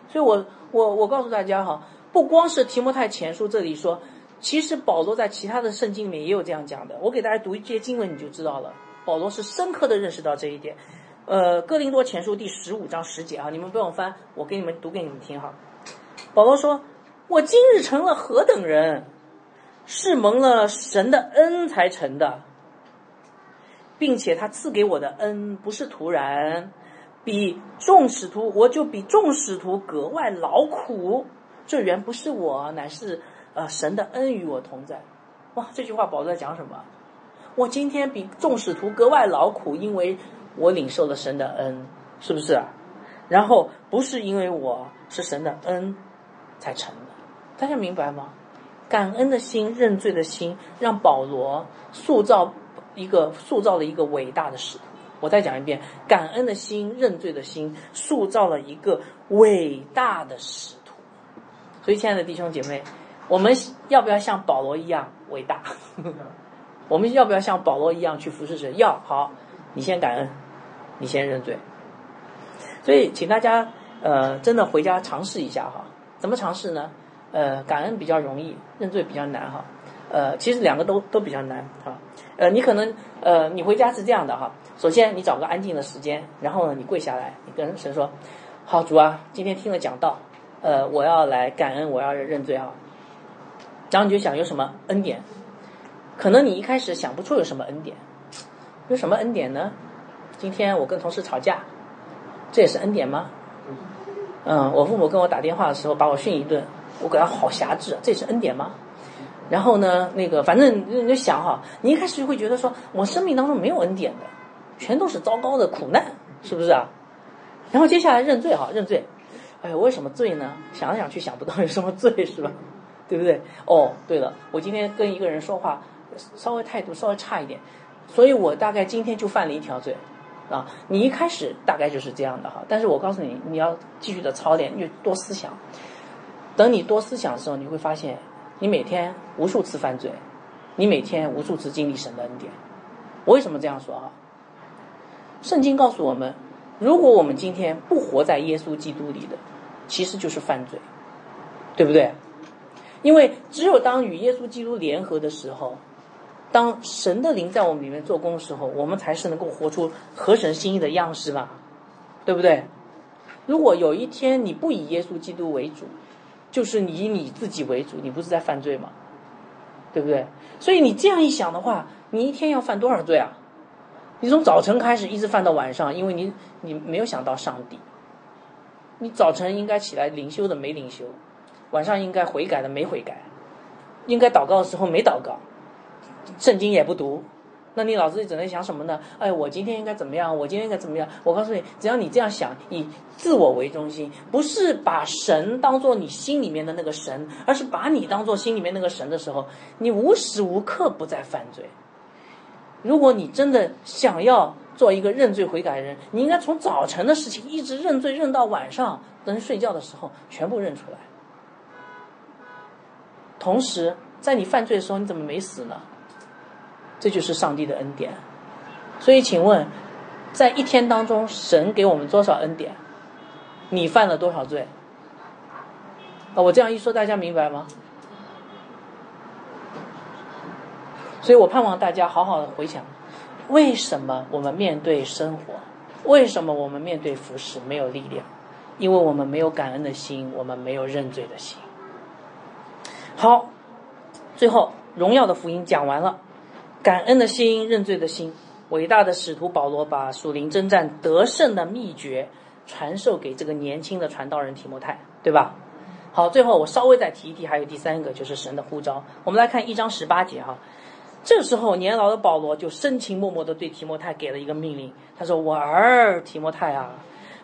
所以我我我告诉大家哈，不光是提摩太前书这里说。其实保罗在其他的圣经里面也有这样讲的，我给大家读一些经文你就知道了。保罗是深刻的认识到这一点。呃，哥林多前书第十五章十节啊，你们不用翻，我给你们读给你们听哈。保罗说：“我今日成了何等人，是蒙了神的恩才成的，并且他赐给我的恩不是突然，比众使徒我就比众使徒格外劳苦。这原不是我，乃是。”呃，神的恩与我同在，哇！这句话保罗在讲什么？我今天比众使徒格外劳苦，因为我领受了神的恩，是不是？然后不是因为我是神的恩才成的，大家明白吗？感恩的心、认罪的心，让保罗塑造一个塑造了一个伟大的使徒。我再讲一遍，感恩的心、认罪的心，塑造了一个伟大的使徒。所以，亲爱的弟兄姐妹。我们要不要像保罗一样伟大？我们要不要像保罗一样去服侍神？要好，你先感恩，你先认罪。所以，请大家呃，真的回家尝试一下哈。怎么尝试呢？呃，感恩比较容易，认罪比较难哈。呃，其实两个都都比较难哈。呃，你可能呃，你回家是这样的哈。首先，你找个安静的时间，然后呢，你跪下来，你跟神说：“好，主啊，今天听了讲道，呃，我要来感恩，我要认罪啊。”然后你就想有什么恩典？可能你一开始想不出有什么恩典，有什么恩典呢？今天我跟同事吵架，这也是恩典吗？嗯，我父母跟我打电话的时候把我训一顿，我感到好狭制，这是恩典吗？然后呢，那个反正你就想哈，你一开始就会觉得说我生命当中没有恩典的，全都是糟糕的苦难，是不是啊？然后接下来认罪哈，认罪，哎，为什么罪呢？想来想去想不到有什么罪，是吧？对不对？哦，对了，我今天跟一个人说话，稍微态度稍微差一点，所以我大概今天就犯了一条罪，啊，你一开始大概就是这样的哈，但是我告诉你，你要继续的操练，越多思想，等你多思想的时候，你会发现，你每天无数次犯罪，你每天无数次经历神的恩典。我为什么这样说啊？圣经告诉我们，如果我们今天不活在耶稣基督里的，其实就是犯罪，对不对？因为只有当与耶稣基督联合的时候，当神的灵在我们里面做工的时候，我们才是能够活出合神心意的样式嘛，对不对？如果有一天你不以耶稣基督为主，就是你以你自己为主，你不是在犯罪吗？对不对？所以你这样一想的话，你一天要犯多少罪啊？你从早晨开始一直犯到晚上，因为你你没有想到上帝，你早晨应该起来灵修的没灵修。晚上应该悔改的没悔改，应该祷告的时候没祷告，圣经也不读，那你脑子里只能想什么呢？哎，我今天应该怎么样？我今天应该怎么样？我告诉你，只要你这样想，以自我为中心，不是把神当做你心里面的那个神，而是把你当做心里面那个神的时候，你无时无刻不在犯罪。如果你真的想要做一个认罪悔改的人，你应该从早晨的事情一直认罪认到晚上，等睡觉的时候全部认出来。同时，在你犯罪的时候，你怎么没死呢？这就是上帝的恩典。所以，请问，在一天当中，神给我们多少恩典？你犯了多少罪？啊，我这样一说，大家明白吗？所以我盼望大家好好的回想，为什么我们面对生活，为什么我们面对服饰没有力量？因为我们没有感恩的心，我们没有认罪的心。好，最后荣耀的福音讲完了，感恩的心、认罪的心，伟大的使徒保罗把属灵征战得胜的秘诀传授给这个年轻的传道人提摩太，对吧？好，最后我稍微再提一提，还有第三个就是神的呼召。我们来看一章十八节哈，这时候年老的保罗就深情脉脉地对提摩太给了一个命令，他说：“我儿提摩太啊。”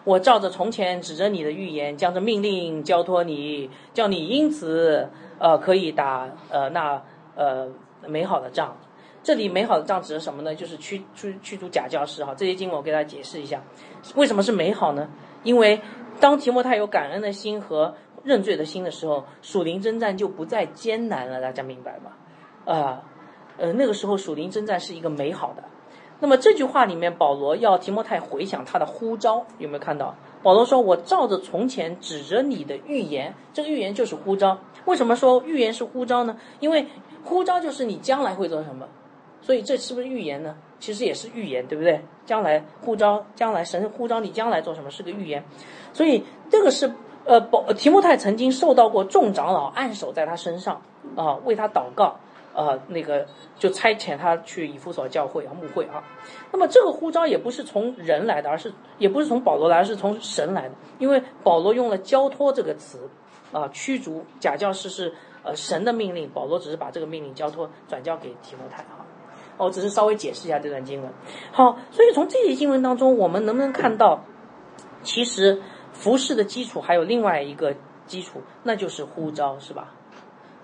我照着从前指着你的预言，将这命令交托你，叫你因此呃可以打呃那呃美好的仗。这里美好的仗指的什么呢？就是驱驱驱逐假教师哈。这些经文我给大家解释一下，为什么是美好呢？因为当提摩太有感恩的心和认罪的心的时候，属灵征战就不再艰难了。大家明白吗？啊呃那个时候属灵征战是一个美好的。那么这句话里面，保罗要提摩太回想他的呼召，有没有看到？保罗说：“我照着从前指着你的预言，这个预言就是呼召。为什么说预言是呼召呢？因为呼召就是你将来会做什么，所以这是不是预言呢？其实也是预言，对不对？将来呼召，将来神呼召你将来做什么是个预言，所以这个是呃，保提摩太曾经受到过众长老按手在他身上啊，为他祷告。”呃，那个就差遣他去以弗所教会啊，牧会啊。那么这个呼召也不是从人来的，而是也不是从保罗来，而是从神来的。因为保罗用了交托这个词，啊，驱逐假教师是呃神的命令，保罗只是把这个命令交托转交给提摩太啊。我只是稍微解释一下这段经文。好，所以从这些经文当中，我们能不能看到，其实服饰的基础还有另外一个基础，那就是呼召，是吧？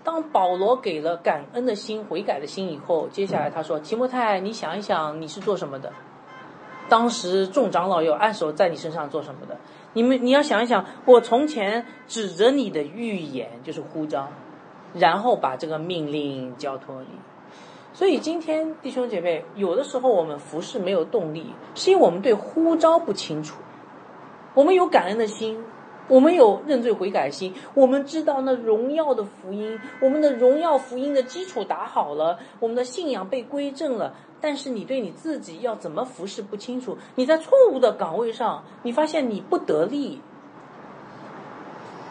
当保罗给了感恩的心、悔改的心以后，接下来他说：“提摩太，你想一想，你是做什么的？当时众长老有按手在你身上做什么的？你们你要想一想，我从前指着你的预言就是呼召，然后把这个命令交托你。所以今天弟兄姐妹，有的时候我们服侍没有动力，是因为我们对呼召不清楚。我们有感恩的心。”我们有认罪悔改心，我们知道那荣耀的福音，我们的荣耀福音的基础打好了，我们的信仰被归正了。但是你对你自己要怎么服侍不清楚，你在错误的岗位上，你发现你不得力。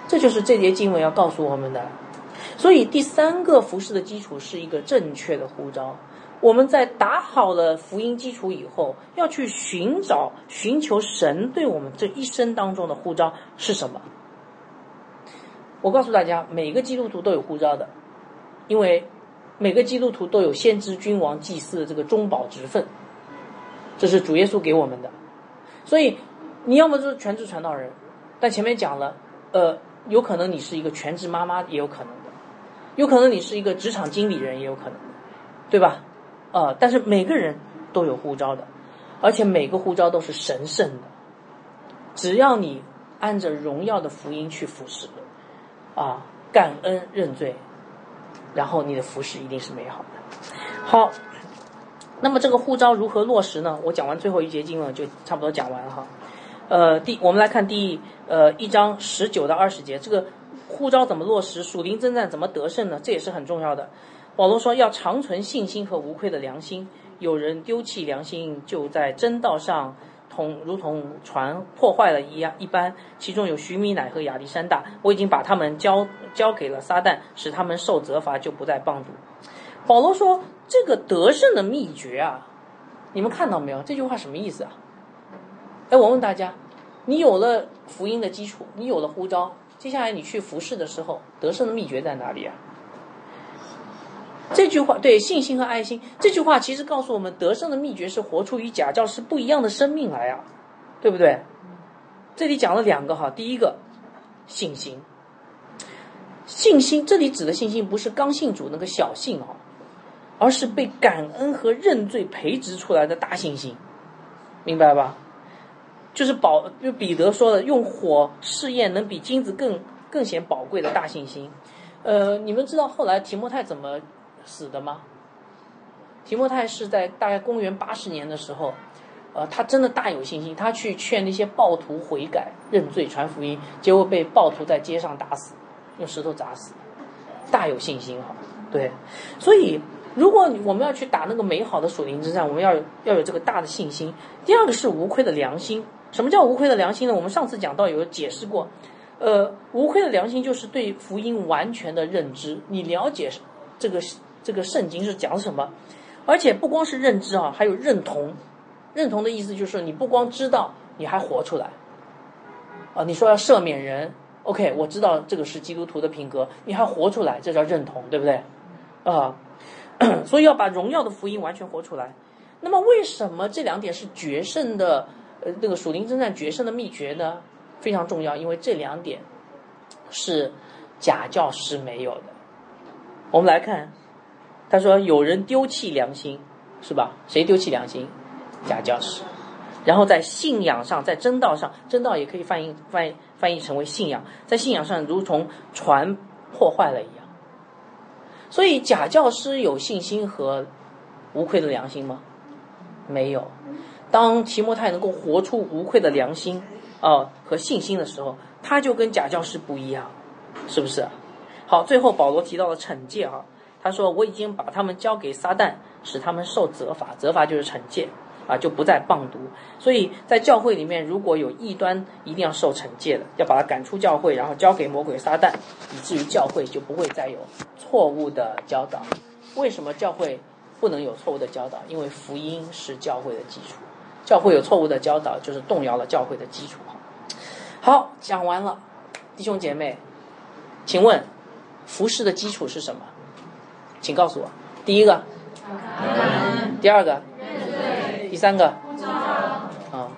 这就是这节经文要告诉我们的。所以第三个服侍的基础是一个正确的呼召。我们在打好了福音基础以后，要去寻找、寻求神对我们这一生当中的呼召是什么？我告诉大家，每个基督徒都有呼召的，因为每个基督徒都有先知、君王、祭司的这个中保职分，这是主耶稣给我们的。所以你要么就是全职传道人，但前面讲了，呃，有可能你是一个全职妈妈，也有可能的，有可能你是一个职场经理人，也有可能，对吧？呃，但是每个人都有护照的，而且每个护照都是神圣的。只要你按着荣耀的福音去服侍，啊，感恩认罪，然后你的服侍一定是美好的。好，那么这个护照如何落实呢？我讲完最后一节经文就差不多讲完了哈。呃，第我们来看第呃一章十九到二十节，这个护照怎么落实？属灵征战怎么得胜呢？这也是很重要的。保罗说：“要长存信心和无愧的良心。有人丢弃良心，就在真道上同如同船破坏了一样一般。其中有徐米乃和亚历山大，我已经把他们交交给了撒旦，使他们受责罚，就不再帮助。”保罗说：“这个得胜的秘诀啊，你们看到没有？这句话什么意思啊？哎，我问大家，你有了福音的基础，你有了呼召，接下来你去服侍的时候，得胜的秘诀在哪里啊？”这句话对信心和爱心，这句话其实告诉我们，得胜的秘诀是活出与假教师不一样的生命来啊，对不对？这里讲了两个哈，第一个信心，信心这里指的信心不是刚信主那个小信哦，而是被感恩和认罪培植出来的大信心，明白吧？就是宝，就彼得说的，用火试验能比金子更更显宝贵的大信心。呃，你们知道后来提摩太怎么？死的吗？提莫泰是在大概公元八十年的时候，呃，他真的大有信心，他去劝那些暴徒悔改、认罪、传福音，结果被暴徒在街上打死，用石头砸死，大有信心哈。对，所以如果我们要去打那个美好的属灵之战，我们要要有这个大的信心。第二个是无愧的良心。什么叫无愧的良心呢？我们上次讲到有解释过，呃，无愧的良心就是对福音完全的认知，你了解这个这个圣经是讲什么，而且不光是认知啊，还有认同。认同的意思就是你不光知道，你还活出来。啊，你说要赦免人，OK，我知道这个是基督徒的品格，你还活出来，这叫认同，对不对？啊，所以要把荣耀的福音完全活出来。那么为什么这两点是决胜的？呃，那个属灵征战决胜的秘诀呢，非常重要，因为这两点是假教师没有的。我们来看，他说有人丢弃良心，是吧？谁丢弃良心？假教师。然后在信仰上，在真道上，真道也可以翻译翻译翻译成为信仰，在信仰上如同船破坏了一样。所以假教师有信心和无愧的良心吗？没有。当提摩太能够活出无愧的良心啊和信心的时候，他就跟假教师不一样，是不是？好，最后保罗提到了惩戒啊，他说我已经把他们交给撒旦，使他们受责罚，责罚就是惩戒啊，就不再谤读。所以在教会里面，如果有异端，一定要受惩戒的，要把他赶出教会，然后交给魔鬼撒旦，以至于教会就不会再有错误的教导。为什么教会不能有错误的教导？因为福音是教会的基础。教会有错误的教导，就是动摇了教会的基础。好，讲完了，弟兄姐妹，请问服饰的基础是什么？请告诉我。第一个，第二个，第三个，啊，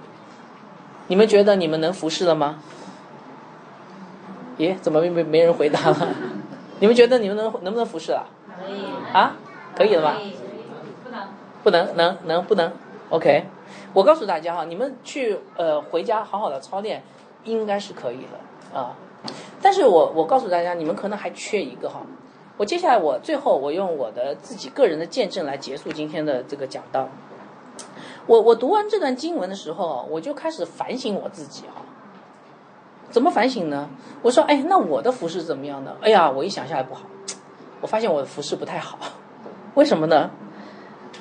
你们觉得你们能服侍了吗？咦，怎么没没没人回答了？你们觉得你们能能不能服侍了？可以啊，可以了吗？不能，不能，能能不能？OK。我告诉大家哈，你们去呃回家好好的操练，应该是可以的啊。但是我我告诉大家，你们可能还缺一个哈。我接下来我最后我用我的自己个人的见证来结束今天的这个讲道。我我读完这段经文的时候，我就开始反省我自己哈。怎么反省呢？我说哎，那我的服饰怎么样呢？哎呀，我一想下来不好，我发现我的服饰不太好。为什么呢？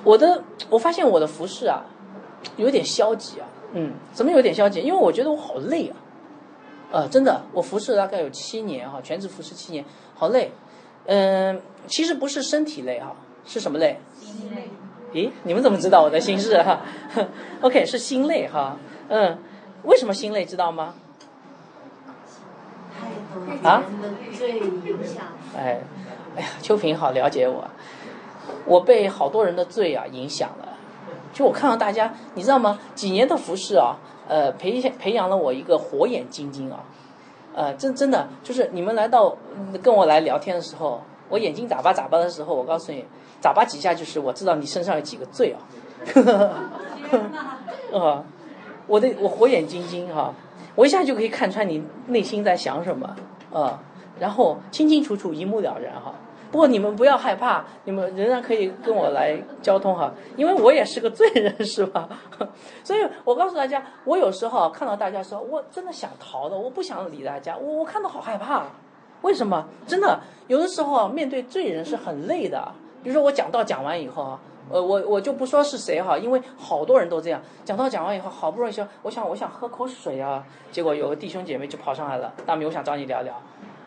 我的我发现我的服饰啊。有点消极啊，嗯，怎么有点消极？因为我觉得我好累啊，呃，真的，我服侍大概有七年哈，全职服侍七年，好累，嗯，其实不是身体累哈，是什么累？心累。咦，你们怎么知道我的心事哈？OK，是心累哈，嗯，为什么心累知道吗？啊？最影响。哎，哎呀，秋萍好了解我，我被好多人的罪啊影响了。就我看到大家，你知道吗？几年的服饰啊，呃，培培养了我一个火眼金睛啊，呃，真真的就是你们来到跟我来聊天的时候，我眼睛眨巴眨巴的时候，我告诉你，眨巴几下就是我知道你身上有几个罪啊，啊，我的我火眼金睛哈，我一下就可以看穿你内心在想什么啊，然后清清楚楚，一目了然哈。不过你们不要害怕，你们仍然可以跟我来交通哈，因为我也是个罪人，是吧？所以我告诉大家，我有时候看到大家说，我真的想逃的，我不想理大家，我我看到好害怕，为什么？真的有的时候面对罪人是很累的。比如说我讲到讲完以后啊，呃，我我就不说是谁哈，因为好多人都这样，讲到讲完以后，好不容易说我想我想喝口水啊，结果有个弟兄姐妹就跑上来了，大明我想找你聊聊。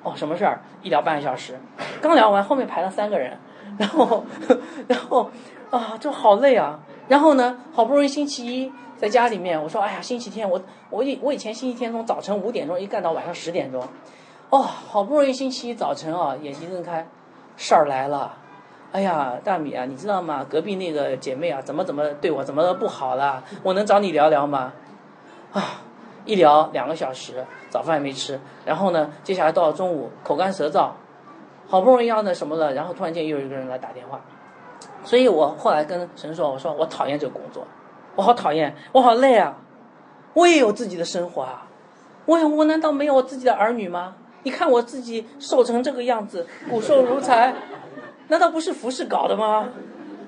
哦，什么事儿？一聊半个小时，刚聊完，后面排了三个人，然后，然后，啊，就好累啊。然后呢，好不容易星期一在家里面，我说，哎呀，星期天我我以我以前星期天从早晨五点钟一干到晚上十点钟，哦，好不容易星期一早晨啊，眼睛睁开，事儿来了，哎呀，大米啊，你知道吗？隔壁那个姐妹啊，怎么怎么对我怎么不好了？我能找你聊聊吗？啊。一聊两个小时，早饭没吃，然后呢，接下来到了中午，口干舌燥，好不容易要那什么了，然后突然间又有一个人来打电话，所以我后来跟神说，我说我讨厌这个工作，我好讨厌，我好累啊，我也有自己的生活啊，我我难道没有我自己的儿女吗？你看我自己瘦成这个样子，骨瘦如柴，难道不是服饰搞的吗？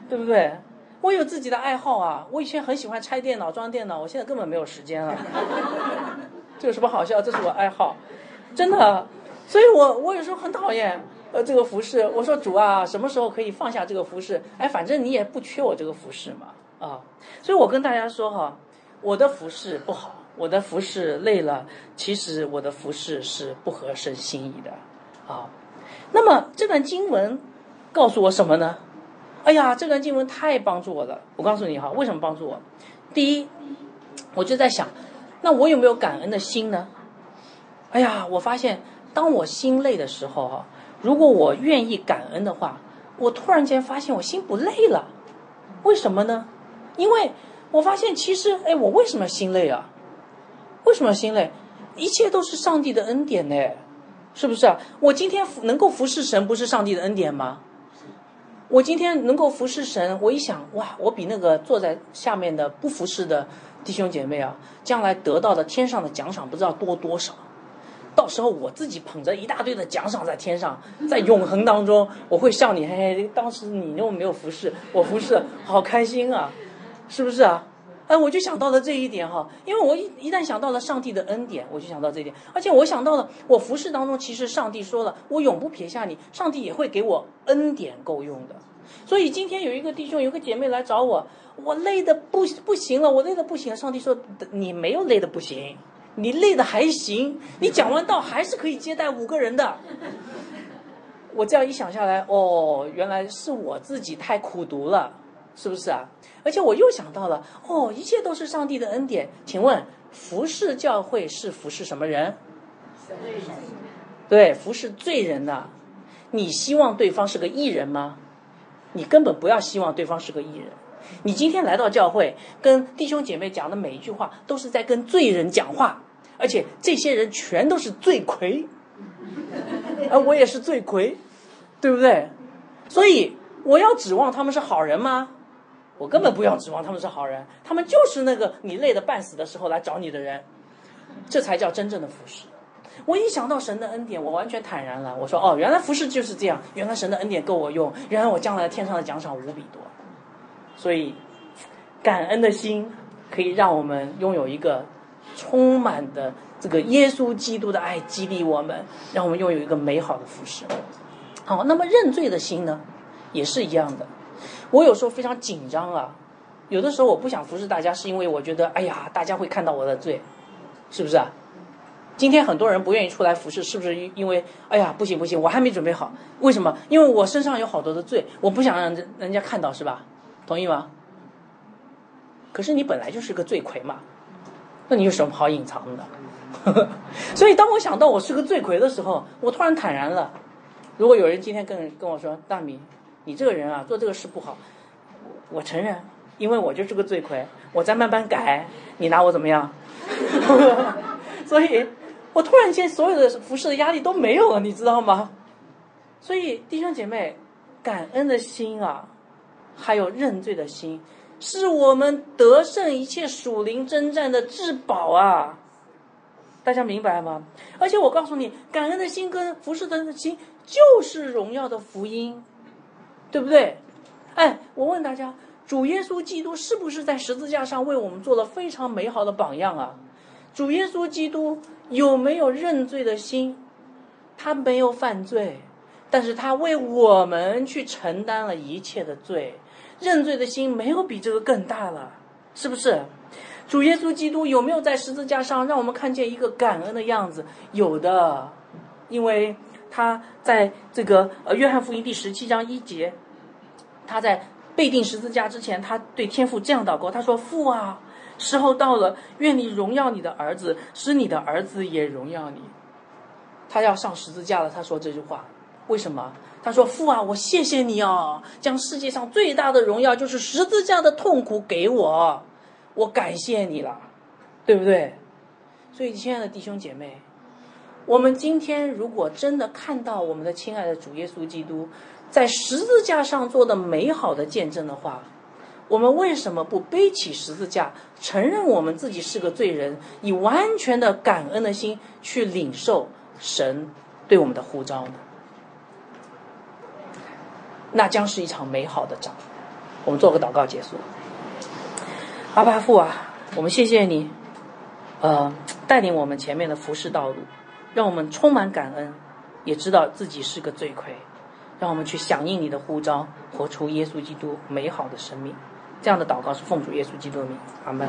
对不对？我有自己的爱好啊！我以前很喜欢拆电脑、装电脑，我现在根本没有时间了。这有什么好笑？这是我爱好，真的。所以我我有时候很讨厌，呃，这个服饰，我说主啊，什么时候可以放下这个服饰？哎，反正你也不缺我这个服饰嘛，啊，所以我跟大家说哈，我的服饰不好，我的服饰累了，其实我的服饰是不合身心意的，啊，那么这段经文告诉我什么呢？哎呀，这段经文太帮助我了，我告诉你哈，为什么帮助我？第一，我就在想，那我有没有感恩的心呢？哎呀，我发现当我心累的时候哈。如果我愿意感恩的话，我突然间发现我心不累了，为什么呢？因为我发现其实，哎，我为什么心累啊？为什么心累？一切都是上帝的恩典呢，是不是？我今天能够服侍神，不是上帝的恩典吗？我今天能够服侍神，我一想，哇，我比那个坐在下面的不服侍的弟兄姐妹啊，将来得到的天上的奖赏不知道多多少。到时候我自己捧着一大堆的奖赏在天上，在永恒当中，我会笑你，嘿嘿。当时你又没有服侍，我服侍，好开心啊，是不是啊？哎，我就想到了这一点哈，因为我一一旦想到了上帝的恩典，我就想到这一点，而且我想到了我服侍当中，其实上帝说了，我永不撇下你，上帝也会给我恩典够用的。所以今天有一个弟兄，有个姐妹来找我，我累的不不行了，我累的不行了。上帝说，你没有累的不行。你累的还行，你讲完道还是可以接待五个人的。我这样一想下来，哦，原来是我自己太苦读了，是不是啊？而且我又想到了，哦，一切都是上帝的恩典。请问，服侍教会是服侍什么人。对，服侍罪人的。你希望对方是个艺人吗？你根本不要希望对方是个艺人。你今天来到教会，跟弟兄姐妹讲的每一句话，都是在跟罪人讲话。而且这些人全都是罪魁，而我也是罪魁，对不对？所以我要指望他们是好人吗？我根本不要指望他们是好人，他们就是那个你累得半死的时候来找你的人，这才叫真正的服侍。我一想到神的恩典，我完全坦然了。我说哦，原来服侍就是这样，原来神的恩典够我用，原来我将来天上的奖赏无比多。所以感恩的心可以让我们拥有一个。充满的这个耶稣基督的爱激励我们，让我们拥有一个美好的服饰。好，那么认罪的心呢，也是一样的。我有时候非常紧张啊，有的时候我不想服侍大家，是因为我觉得，哎呀，大家会看到我的罪，是不是啊？今天很多人不愿意出来服侍，是不是因为，哎呀，不行不行，我还没准备好。为什么？因为我身上有好多的罪，我不想让人人家看到，是吧？同意吗？可是你本来就是个罪魁嘛。那你有什么好隐藏的？所以当我想到我是个罪魁的时候，我突然坦然了。如果有人今天跟跟我说大米，你这个人啊做这个事不好，我承认，因为我就是个罪魁，我在慢慢改，你拿我怎么样？所以，我突然间所有的服饰的压力都没有了，你知道吗？所以弟兄姐妹，感恩的心啊，还有认罪的心。是我们得胜一切属灵征战的至宝啊！大家明白吗？而且我告诉你，感恩的心跟服侍的心就是荣耀的福音，对不对？哎，我问大家，主耶稣基督是不是在十字架上为我们做了非常美好的榜样啊？主耶稣基督有没有认罪的心？他没有犯罪，但是他为我们去承担了一切的罪。认罪的心没有比这个更大了，是不是？主耶稣基督有没有在十字架上让我们看见一个感恩的样子？有的，因为他在这个呃约翰福音第十七章一节，他在被定十字架之前，他对天父这样祷告，他说：“父啊，时候到了，愿你荣耀你的儿子，使你的儿子也荣耀你。”他要上十字架了，他说这句话，为什么？他说：“父啊，我谢谢你哦，将世界上最大的荣耀，就是十字架的痛苦给我，我感谢你了，对不对？所以，亲爱的弟兄姐妹，我们今天如果真的看到我们的亲爱的主耶稣基督在十字架上做的美好的见证的话，我们为什么不背起十字架，承认我们自己是个罪人，以完全的感恩的心去领受神对我们的呼召呢？”那将是一场美好的仗。我们做个祷告结束。阿巴父啊，我们谢谢你，呃，带领我们前面的服侍道路，让我们充满感恩，也知道自己是个罪魁，让我们去响应你的呼召，活出耶稣基督美好的生命。这样的祷告是奉主耶稣基督的名，阿门。